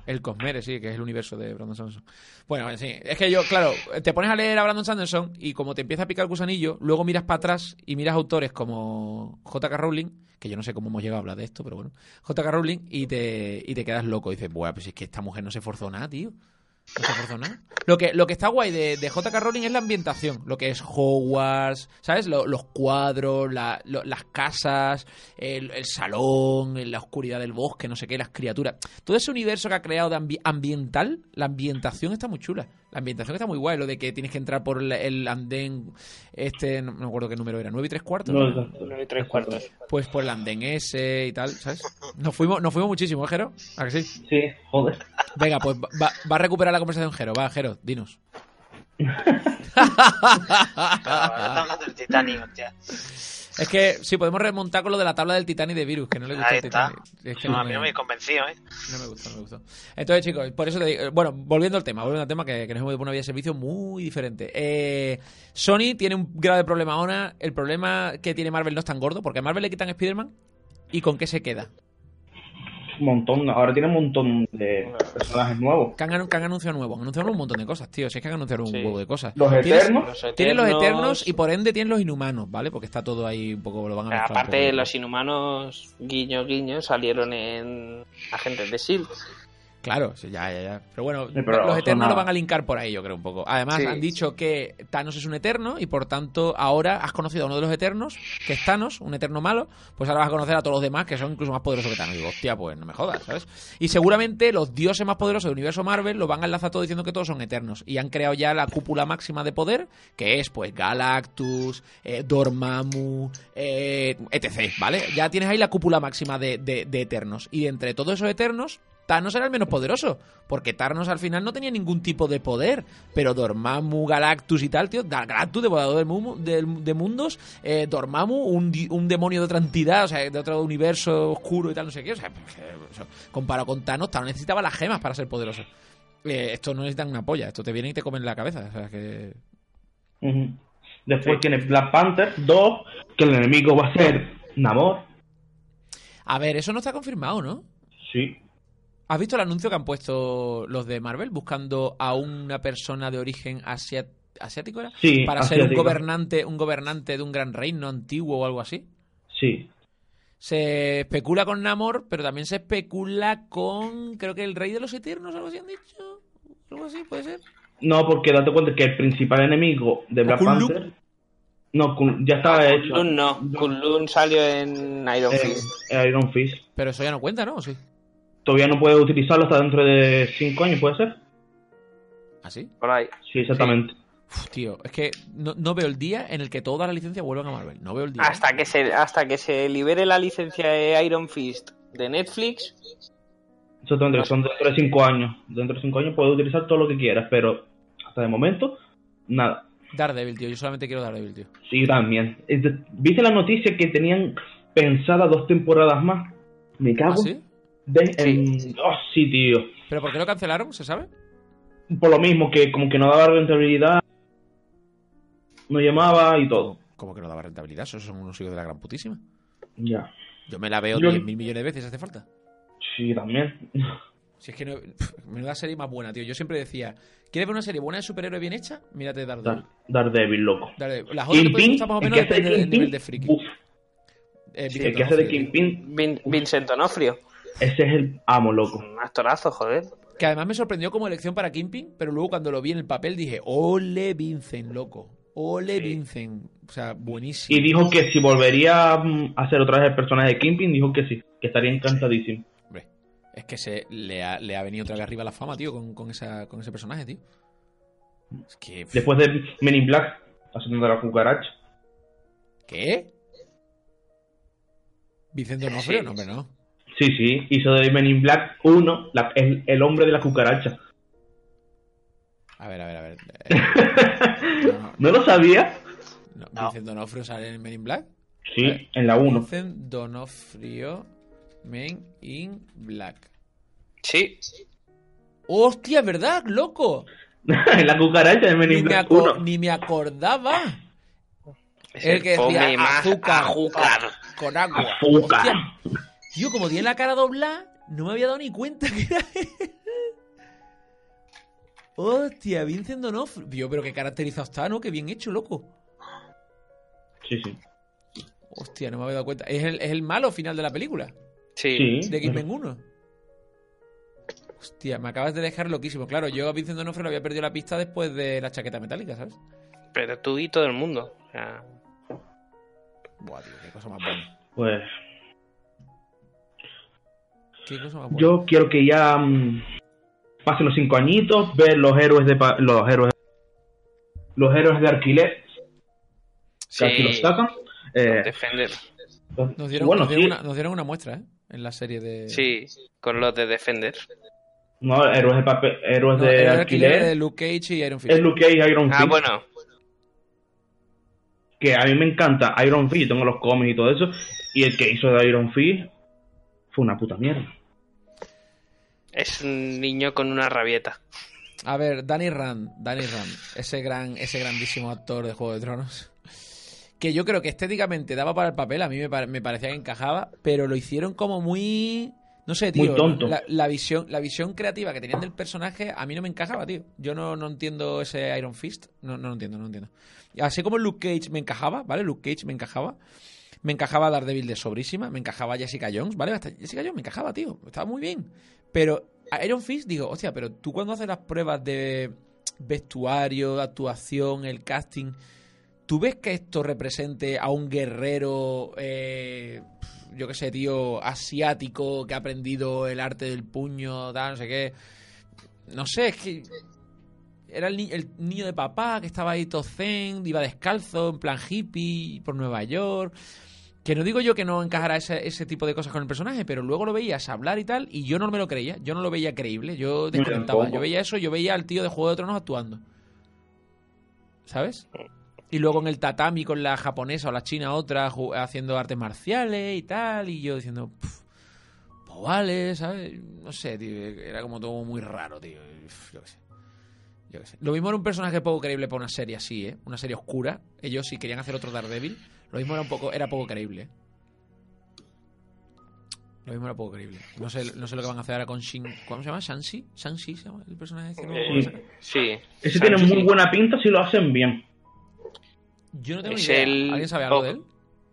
A: El, Cosmere, sí, que es el universo de Brandon Sanderson. Bueno, sí, es que yo, claro, te pones a leer a Brandon Sanderson y como te empieza a picar el gusanillo, luego miras para atrás y miras autores como J.K. Rowling, que yo no sé cómo hemos llegado a hablar de esto, pero bueno, J.K. Rowling, y te, y te quedas loco y dices, bueno, pues es que esta mujer no se esforzó nada, tío. Lo que, lo que está guay de, de J.K. Rowling es la ambientación, lo que es Hogwarts, ¿sabes? Lo- los cuadros, la- lo- las casas, el, el salón, la oscuridad del bosque, no sé qué, las criaturas. Todo ese universo que ha creado de ambi- ambiental, la ambientación está muy chula. La ambientación está muy guay, lo de que tienes que entrar por el, el andén, este, no me acuerdo qué número era, nueve y tres cuartos.
B: No,
A: ¿no?
B: exacto.
C: Nueve y tres cuartos.
A: Pues por el andén ese y tal, ¿sabes? Nos fuimos, nos fuimos muchísimo, ¿eh, Jero? ¿A que sí?
B: Sí, joder.
A: Venga, pues va, va a recuperar la conversación Jero. Va, Jero, dinos.
D: Hablando del Titanic, hostia.
A: Es que sí, podemos remontar con lo de la tabla del Titanic de Virus, que no le gusta el. Titanic. Es que
D: No,
A: no,
D: a mí no
A: me,
D: me he convencido, ¿eh?
A: no me gustó, no me gustó. Entonces, chicos, por eso te digo, bueno, volviendo al tema, volviendo al tema que, que nos hemos ido por una vía de servicio muy diferente. Eh, Sony tiene un grave problema ahora. El problema que tiene Marvel no es tan gordo, porque a Marvel le quitan Spider-Man y con qué se queda.
B: Un montón. Ahora tiene un montón de personajes nuevos.
A: Que han, que han anunciado nuevo, han anunciado un montón de cosas, tío. Si es que han anunciado un
C: Sí.
A: huevo de cosas.
B: Los
A: Tienes-
B: Eternos.
A: Tienen los eternos y por ende tienen los inhumanos, ¿vale? Porque está todo ahí un poco, lo van a
C: Aparte, los inhumanos, guiño, guiño, salieron en Agentes de S.H.I.E.L.D.
A: Claro, sí, ya, ya, ya. Pero bueno,
B: Sí, pero
A: los eternos lo van a linkar por ahí, yo creo, un poco. Además,
C: Sí.
A: han dicho que Thanos es un eterno y por tanto, ahora has conocido a uno de los eternos, que es Thanos, un eterno malo, pues ahora vas a conocer a todos los demás que son incluso más poderosos que Thanos. Y digo, hostia, pues no me jodas, ¿sabes? Y seguramente los dioses más poderosos del universo Marvel lo van a enlazar todo diciendo que todos son eternos. Y han creado ya la cúpula máxima de poder, que es, pues, Galactus, eh, Dormammu, eh, etc., ¿vale? Ya tienes ahí la cúpula máxima de, de- de eternos. Y entre todos esos eternos, Thanos era el menos poderoso, porque Thanos al final no tenía ningún tipo de poder, pero Dormammu, Galactus y tal, tío, Galactus, devorador del de mundos, eh, Dormammu, un, demonio de otra entidad, o sea, de otro universo oscuro y tal, no sé qué, o sea, pues, eso, comparado con Thanos, Thanos necesitaba las gemas para ser poderoso. Eh, esto no necesitan una polla, esto te viene y te comen la cabeza, o sea, que...
B: Ujú. Después tiene Black Panther 2, que el enemigo va a ser Namor.
A: A ver, eso no está confirmado, ¿no?
B: Sí.
A: ¿Has visto el anuncio que han puesto los de Marvel buscando a una persona de origen asiático era?
B: Sí,
A: para ser un
B: asiático.
A: gobernante, un gobernante de un gran reino antiguo o algo así.
B: Sí.
A: Se especula con Namor, pero también se especula con creo que el rey de los eternos, algo así han dicho. Algo así, puede ser.
B: No, porque date cuenta que el principal enemigo de Black? Panther. No, Kun- ya estaba hecho.
C: Kunlun no. Kunlun salió en Iron
B: Eh,
C: Fist.
B: Iron Fist.
A: Pero eso ya no cuenta, ¿no? ¿O sí?
B: Todavía no puede utilizarlo hasta dentro de 5 años, ¿puede ser?
A: ¿Así?
C: Por ahí.
B: Sí, exactamente.
A: Uf, tío, es que no, no veo el día en el que todas las licencias vuelvan a Marvel. No veo el día.
C: Hasta que se hasta que se libere la licencia de Iron Fist de Netflix,
B: Exactamente, que son dentro de 5 años. Dentro de 5 años puedes utilizar todo lo que quieras, pero hasta de momento, nada.
A: Daredevil, tío. Yo solamente quiero Daredevil, tío.
B: Sí, también. ¿Viste la noticia que tenían pensada dos temporadas más? Me cago
A: ¿Ah, sí?
B: De- en- Oh, sí, tío.
A: ¿Pero por qué lo cancelaron? ¿Se sabe?
B: Por lo mismo, que como que no daba rentabilidad, no llamaba y todo.
A: Como que no daba rentabilidad. Esos son unos hijos de la gran putísima.
B: Ya.
A: Yo me la veo
B: Yo-
A: 10.000 millones de veces, hace falta.
B: Sí, también.
A: Si es que no. Menuda serie más buena, tío. Yo siempre decía, ¿quieres ver una serie buena de superhéroe bien hecha? Mírate Daredevil.
B: Dar, Daredevil, loco.
A: Daredevil. Las otras te pueden
B: Kingpin,
A: gustar más o
B: el
A: menos
B: que hace de
A: depende del nivel
B: Kingpin,
A: de friki.
B: uf,
A: Eh,
B: sí,
A: Vincent
B: el que hace de
C: Vincent Onofrio.
B: Ese es el amo, loco.
C: Un actorazo, joder.
A: Que además me sorprendió como elección para Kingpin, pero luego cuando lo vi en el papel dije, ole Vincent, loco. Ole
C: Sí.
A: Vincent. O sea, buenísimo.
B: Y dijo que si volvería mm, a hacer otra vez el personaje de Kingpin, dijo que sí, que estaría encantadísimo.
A: Hombre, es que se le ha, le ha venido otra vez arriba la fama, tío, con, con esa, con ese personaje, tío. Es que...
B: Después de Men in Black, haciendo de la cucaracha.
A: ¿Qué? Vicente Onofrio,
C: Sí.
A: no, hombre, no.
B: Sí, sí, hizo de Men in Black 1, la- el, el hombre de la cucaracha.
A: A ver, a ver, a ver. Eh, no, no,
B: ¿No lo sabía?
A: no.
D: No.
A: ¿Vicente Donofrio sale en Men in Black?
B: Sí, en la 1.
A: Vincent Donofrio, Men in Black.
C: Sí.
A: ¡Hostia, verdad, loco!
B: en la cucaracha de Men in
A: me,
B: Black
A: aco-
B: 1.
A: ni me acordaba.
C: Es
A: El que decía
C: más
A: azúcar.
C: azúcar.
A: Con agua.
B: Azúcar.
A: Hostia, Tío, como tiene la cara doblada, no me había dado ni cuenta que era él. Hostia, Vincent Donofrio. Tío, pero qué caracterizado está, ¿no? Qué bien hecho, loco.
B: Sí, sí.
A: Hostia, no me había dado cuenta. Es el, es el malo final de la película.
C: Sí.
A: De X-Men 1. Hostia, me acabas de dejar loquísimo. Claro, yo a Vincent Donofrio le había perdido la pista después de la chaqueta metálica, ¿sabes?
C: Pero tú y todo el mundo. O sea,
A: Buah, tío, qué cosa más buena.
B: Pues yo quiero que ya mm, pasen los cinco añitos, ver los héroes de pa- los héroes los héroes de alquiler que aquí los
C: sí.
B: sacan. Eh,
C: Defender.
A: Nos dieron,
B: bueno,
A: nos, dieron
B: sí.
A: una, nos dieron una muestra, ¿eh? En la serie de...
C: Sí, con los de Defender.
B: No, héroes de papel, héroes
A: No,
B: de
A: era el alquiler
B: alquiler.
A: de Luke Cage y Iron Fist.
B: Es Luke Cage y Iron
C: Ah,
B: Fist.
C: bueno.
B: Que a mí me encanta Iron Fist, tengo los cómics y todo eso. Y el que hizo de Iron Fist fue una puta mierda.
C: Es un niño con una rabieta.
A: A ver, Danny Rand, Danny Rand, ese gran, ese grandísimo actor de Juego de Tronos. Que yo creo que estéticamente daba para el papel, a mí me, pare- me parecía que encajaba, pero lo hicieron como muy. No sé, tío.
B: Muy tonto.
A: La, la visión, la visión creativa que tenían del personaje a mí no me encajaba, tío. Yo no, no entiendo ese Iron Fist. No, no lo entiendo, no lo entiendo. Así como Luke Cage me encajaba, ¿vale? Luke Cage me encajaba. Me encajaba Daredevil de sobrísima. Me encajaba Jessica Jones, ¿vale? Hasta Jessica Jones me encajaba, tío. Estaba muy bien. Pero a Iron digo, hostia, pero tú cuando haces las pruebas de vestuario, actuación, el casting, ¿tú ves que esto represente a un guerrero, eh, yo qué sé, tío, asiático que ha aprendido el arte del puño, tal, no sé qué? No sé, es que era el, el niño de papá que estaba ahí todo iba descalzo, en plan hippie, por Nueva York. Que no digo yo que no encajara ese, ese tipo de cosas con el personaje, pero luego lo veías hablar y tal, y yo no me lo creía, yo no lo veía creíble, yo desconectaba. Yo veía eso, yo veía al tío de Juego de Tronos actuando. ¿Sabes? Y luego en el tatami con la japonesa o la china otra haciendo artes marciales y tal, y yo diciendo, "Pf, pues vale, ¿sabes? No sé, tío, era como todo muy raro, tío. Uf, Yo qué sé. Yo qué sé. Lo mismo era un personaje poco creíble para una serie así, ¿eh? Una serie oscura. Ellos si querían hacer otro Daredevil, lo mismo era un poco, era poco creíble. ¿eh? Lo mismo era poco creíble. No sé, no sé lo que van a hacer ahora con Shin. ¿Cómo se llama? ¿Shanxi? ¿Shanxi se llama el personaje que a
B: Sí. Ese tiene muy buena pinta si lo hacen bien.
A: Yo no tengo ni idea.
C: el-
A: ¿Alguien sabe algo
C: oh.
A: de él?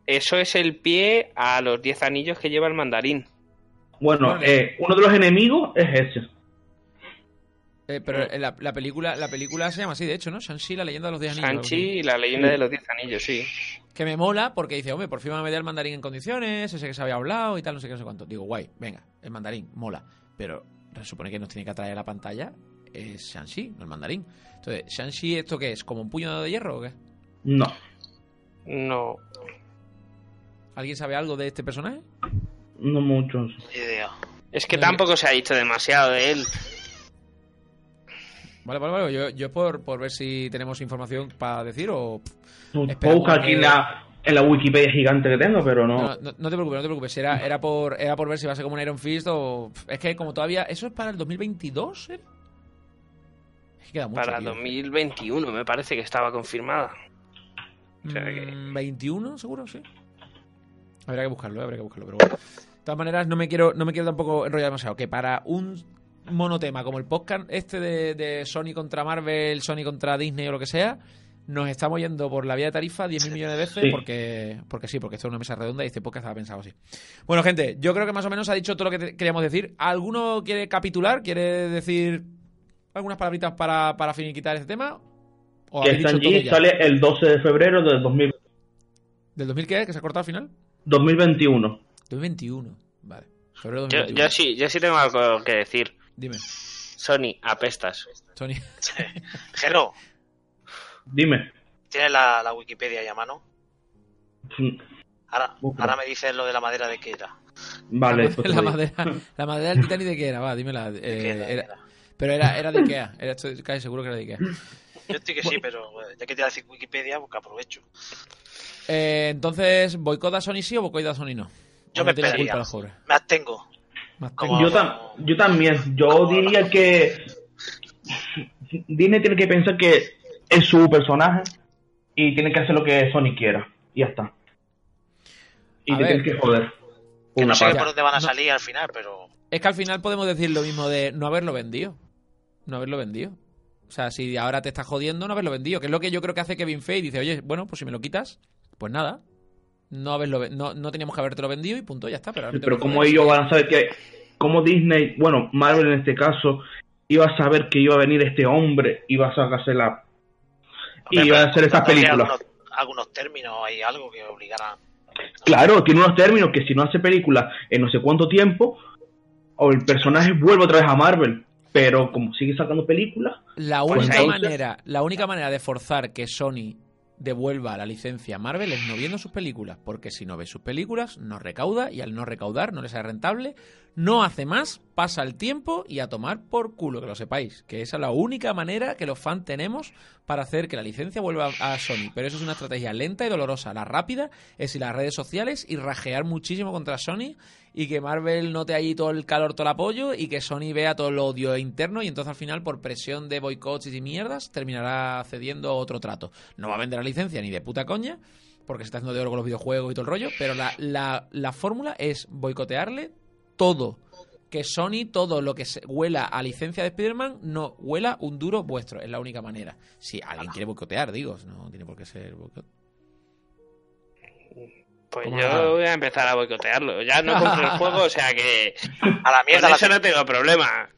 C: Eso es el pie a los 10 anillos que lleva el mandarín.
B: Bueno,
A: Bueno,
B: eh, uno de los enemigos es ese.
A: Eh, pero eh, la, la película la película se llama así, de hecho, ¿no? Shang-Chi, la leyenda de los 10 anillos.
C: y la leyenda de los 10 anillos, sí.
A: Que me mola porque dice, hombre, por fin van a meter el mandarín en condiciones, ese que se había hablado y tal, no sé qué, no sé cuánto. Digo, guay, venga, el mandarín, mola. Pero se supone que nos tiene que atraer a la pantalla es Shang-Chi, no el mandarín. Entonces, ¿Shang-Chi esto qué es? ¿Como un puño de hierro o qué?
B: No.
C: No.
A: ¿Alguien sabe algo de este personaje?
B: No muchos.
D: Ni idea.
C: Es que
A: No,
C: tampoco se ha dicho demasiado de él.
A: Vale, vale, vale. Yo, yo por, por ver si tenemos información para decir o...
B: Buscar aquí en la, en la Wikipedia gigante que tengo, pero no.
A: No, no, no te preocupes, no te preocupes. Era, era, por, era por ver si va a ser como un Iron Fist o... Es que como todavía... ¿Eso es para el 2022? ¿era? Es que queda mucho,
C: Para
A: tío.
C: 2021 me parece que estaba confirmada. O sea que-
A: Mm, 21, seguro, sí. Habrá que buscarlo, habrá que buscarlo, pero bueno. De todas maneras, no me quiero, no me quiero tampoco enrollar demasiado. Que para un monotema como el podcast este de, de Sony contra Marvel, Sony contra Disney o lo que sea, nos estamos yendo por la vía de tarifa 10.000 millones de veces
B: Sí.
A: porque, porque sí, porque esto es una mesa redonda y este podcast estaba pensado así. Bueno, gente, yo creo que más o menos ha dicho todo lo que te- queríamos decir. ¿Alguno quiere capitular? ¿Quiere decir algunas palabritas para, para finiquitar este tema? ¿O
B: Que Shang-Chi
A: ya?
B: sale el 12 de febrero del 2000
A: ¿Del 2000 qué? ¿Que se ha cortado al final?
B: 2021.
A: 2021. Vale. Febrero
C: Yo,
A: 2021.
C: yo sí, yo sí tengo algo que decir.
A: Dime,
C: Sony, apestas.
A: Sony.
D: Jero,
B: Dime.
D: ¿tienes la, la Wikipedia ahí a mano?
B: Mm,
D: Ahora, ahora me dices lo de la madera de qué era.
B: Vale, pues
A: la,
B: digo.
A: madera, la madera del Titanic de qué era, va, dímela.
D: ¿De
A: Eh,
D: qué era?
A: era- pero era, era de Ikea, era, estoy casi seguro que era de Ikea.
D: Yo estoy que sí, pero eh, ya que te decir Wikipedia, pues que aprovecho.
A: Eh, entonces, ¿boicot a Sony sí o boicot a Sony no?
D: Yo
A: ¿O
D: me esperaría.
A: culpa?
D: Me abstengo.
A: Más
D: Como-
A: tengo-
B: Yo, tam- yo también. Yo diría que Disney tiene que pensar que es su personaje y tiene que hacer lo que Sony quiera. Y ya está. Y
A: A
B: te
A: ver.
B: tienes que joder.
D: Que
B: Una
D: no sé
B: parte.
D: por dónde van a
A: No.
D: salir al final, pero
A: Es que al final podemos decir lo mismo de no haberlo vendido. No haberlo vendido. O sea, si ahora te estás jodiendo, no haberlo vendido. Que es lo que yo creo que hace Kevin Feige. Dice, oye, bueno, pues si me lo quitas, pues nada. No haberlo no, no teníamos que habértelo vendido y punto, ya está. Pero,
B: Pero como ellos van a saber que, como Disney, bueno, Marvel en este caso, iba a saber que iba a venir este hombre, iba a sacarse la... Y iba a hacer estas
D: habría
B: películas.
D: Algunos, algunos términos, hay algo que obligará.
B: Claro, tiene unos términos que si no hace películas en no sé cuánto tiempo, o el personaje vuelve otra vez a Marvel. Pero como sigue sacando películas,
A: La
B: Pues
A: única manera, la única manera de forzar que Sony devuelva la licencia a Marvel es no viendo sus películas, porque si no ve sus películas, no recauda y al no recaudar no le sale rentable, no hace más, pasa el tiempo y a tomar por culo, que lo sepáis, que esa es la única manera que los fans tenemos para hacer que la licencia vuelva a Sony, pero eso es una estrategia lenta y dolorosa, la rápida es ir a las redes sociales y rajear muchísimo contra Sony y que Marvel note ahí todo el calor, todo el apoyo y que Sony vea todo el odio interno y entonces al final por presión de boicots y mierdas terminará cediendo otro trato. No va a vender la licencia ni de puta coña porque se está haciendo de oro con los videojuegos y todo el rollo, pero la fórmula es boicotearle todo. Que Sony, todo lo que se huela a licencia de Spider-Man, no huela un duro vuestro. Es la única manera. Si alguien quiere boicotear, digo, no tiene por qué ser boicot.
C: Pues
A: ¿Cómo
C: yo voy a empezar a boicotearlo. Ya no compro el juego, o sea que
D: A la
C: con
D: mierda la
C: eso no tengo problema.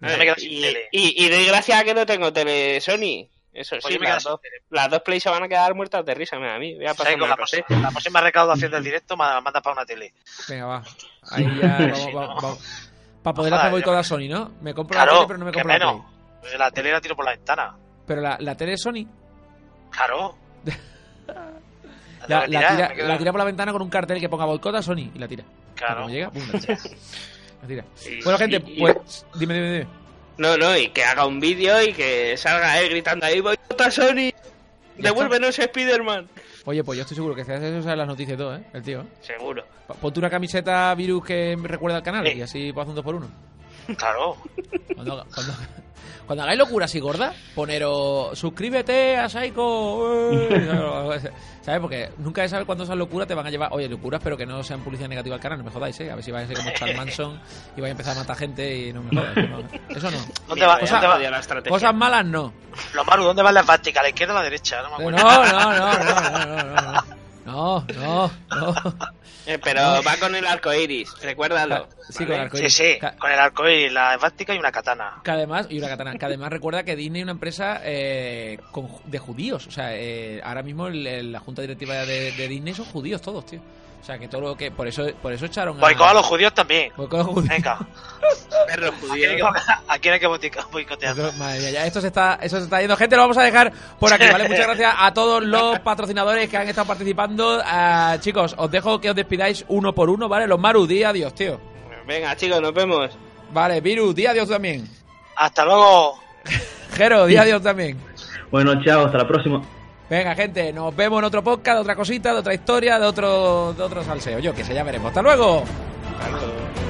D: Yo me quedo sin
C: y,
D: tele.
C: y, y doy gracias a que no tengo tele Sony. Eso
D: Pues
C: sí, las dos, las dos plays se van a quedar muertas de risa, mira, a mí. Voy a pasar
D: Con la, próxima, la próxima recaudación del directo me la mandas para una tele.
A: Venga, va. Ahí ya vamos,
D: Sí,
A: vamos,
D: no.
A: vamos. Para poder hacer boicot a Sony, ¿no? Me compro la tele, pero no me compro la
D: menos.
A: Play.
D: Pues la tele la tiro por la ventana.
A: Pero la, la tele de Sony
D: Claro.
A: la, tira, la tira por la ventana con un cartel que ponga boicot a Sony y la tira.
D: Claro.
A: Cuando llega, pum, la tira. La tira.
C: Y-
A: Bueno, gente,
C: y- y-
A: pues. Dime, dime, dime.
C: No, no, y que haga un vídeo y que salga él gritando ahí, boicota Sony, devuélvenos Spider-Man.
A: Oye, pues yo estoy seguro que si haces eso sale las noticias todo, ¿eh? El tío. ¿eh?
C: Seguro.
A: Ponte una camiseta virus que recuerda al canal
D: Sí.
A: y así puedo hacer un dos por uno.
D: Claro.
A: Cuando, cuando, cuando hagáis locuras y gordas, poneros suscríbete a Psycho. eh, ¿Sabes? Porque nunca se sabe cuándo esas locuras te van a llevar. Oye, locuras, pero que no sean publicidad negativa al canal, no me jodáis, ¿eh? A ver si vais a ser como Charles Manson y vais a empezar a matar gente y no me jodáis. no. Eso no.
D: ¿Dónde va?
C: Mira,
D: ¿Dónde va?
C: la estrategia.
A: Cosas malas no.
D: Los Maru, ¿dónde va la esvástica? ¿A la izquierda o a la derecha? No me
A: No,
D: acuerdo.
A: no, no, no, no, no, no. No, no, no.
C: Eh, pero va con el arco iris, recuérdalo.
A: Sí, con el arco
D: Sí, sí,
A: Ca-
D: con el arco y la esvástica y una katana.
A: Que además, y una katana, que además recuerda que Disney es una empresa eh, con de judíos. O sea, eh, ahora mismo el- el- la junta directiva de, de Disney son judíos todos, tío. O sea, que todo lo que. Por eso, por eso echaron a.
D: Boicot a los judíos también.
A: Boicot a los judíos.
D: Venga.
C: Perro
D: ¿A quién
C: judío.
D: hay que, a quién hay que boicotear? boicotear?
A: Boicot- Madre mía, ya esto se está, eso se está yendo. Gente, lo vamos a dejar por aquí, ¿vale? Muchas gracias a todos los patrocinadores que han estado participando. Ah, chicos, os dejo que os despidáis uno por uno, ¿vale? Los Maru, di adiós, tío.
C: Venga, chicos, nos vemos.
A: Vale, Viru, di adiós también.
D: Hasta luego.
A: Jero, di adiós también.
B: bueno, chao, hasta la próxima.
A: Venga, gente, nos vemos en otro podcast, de otra cosita, de otra historia, de otro, de otro salseo. Yo que sé, ya veremos. ¡Hasta luego!
C: Hasta luego.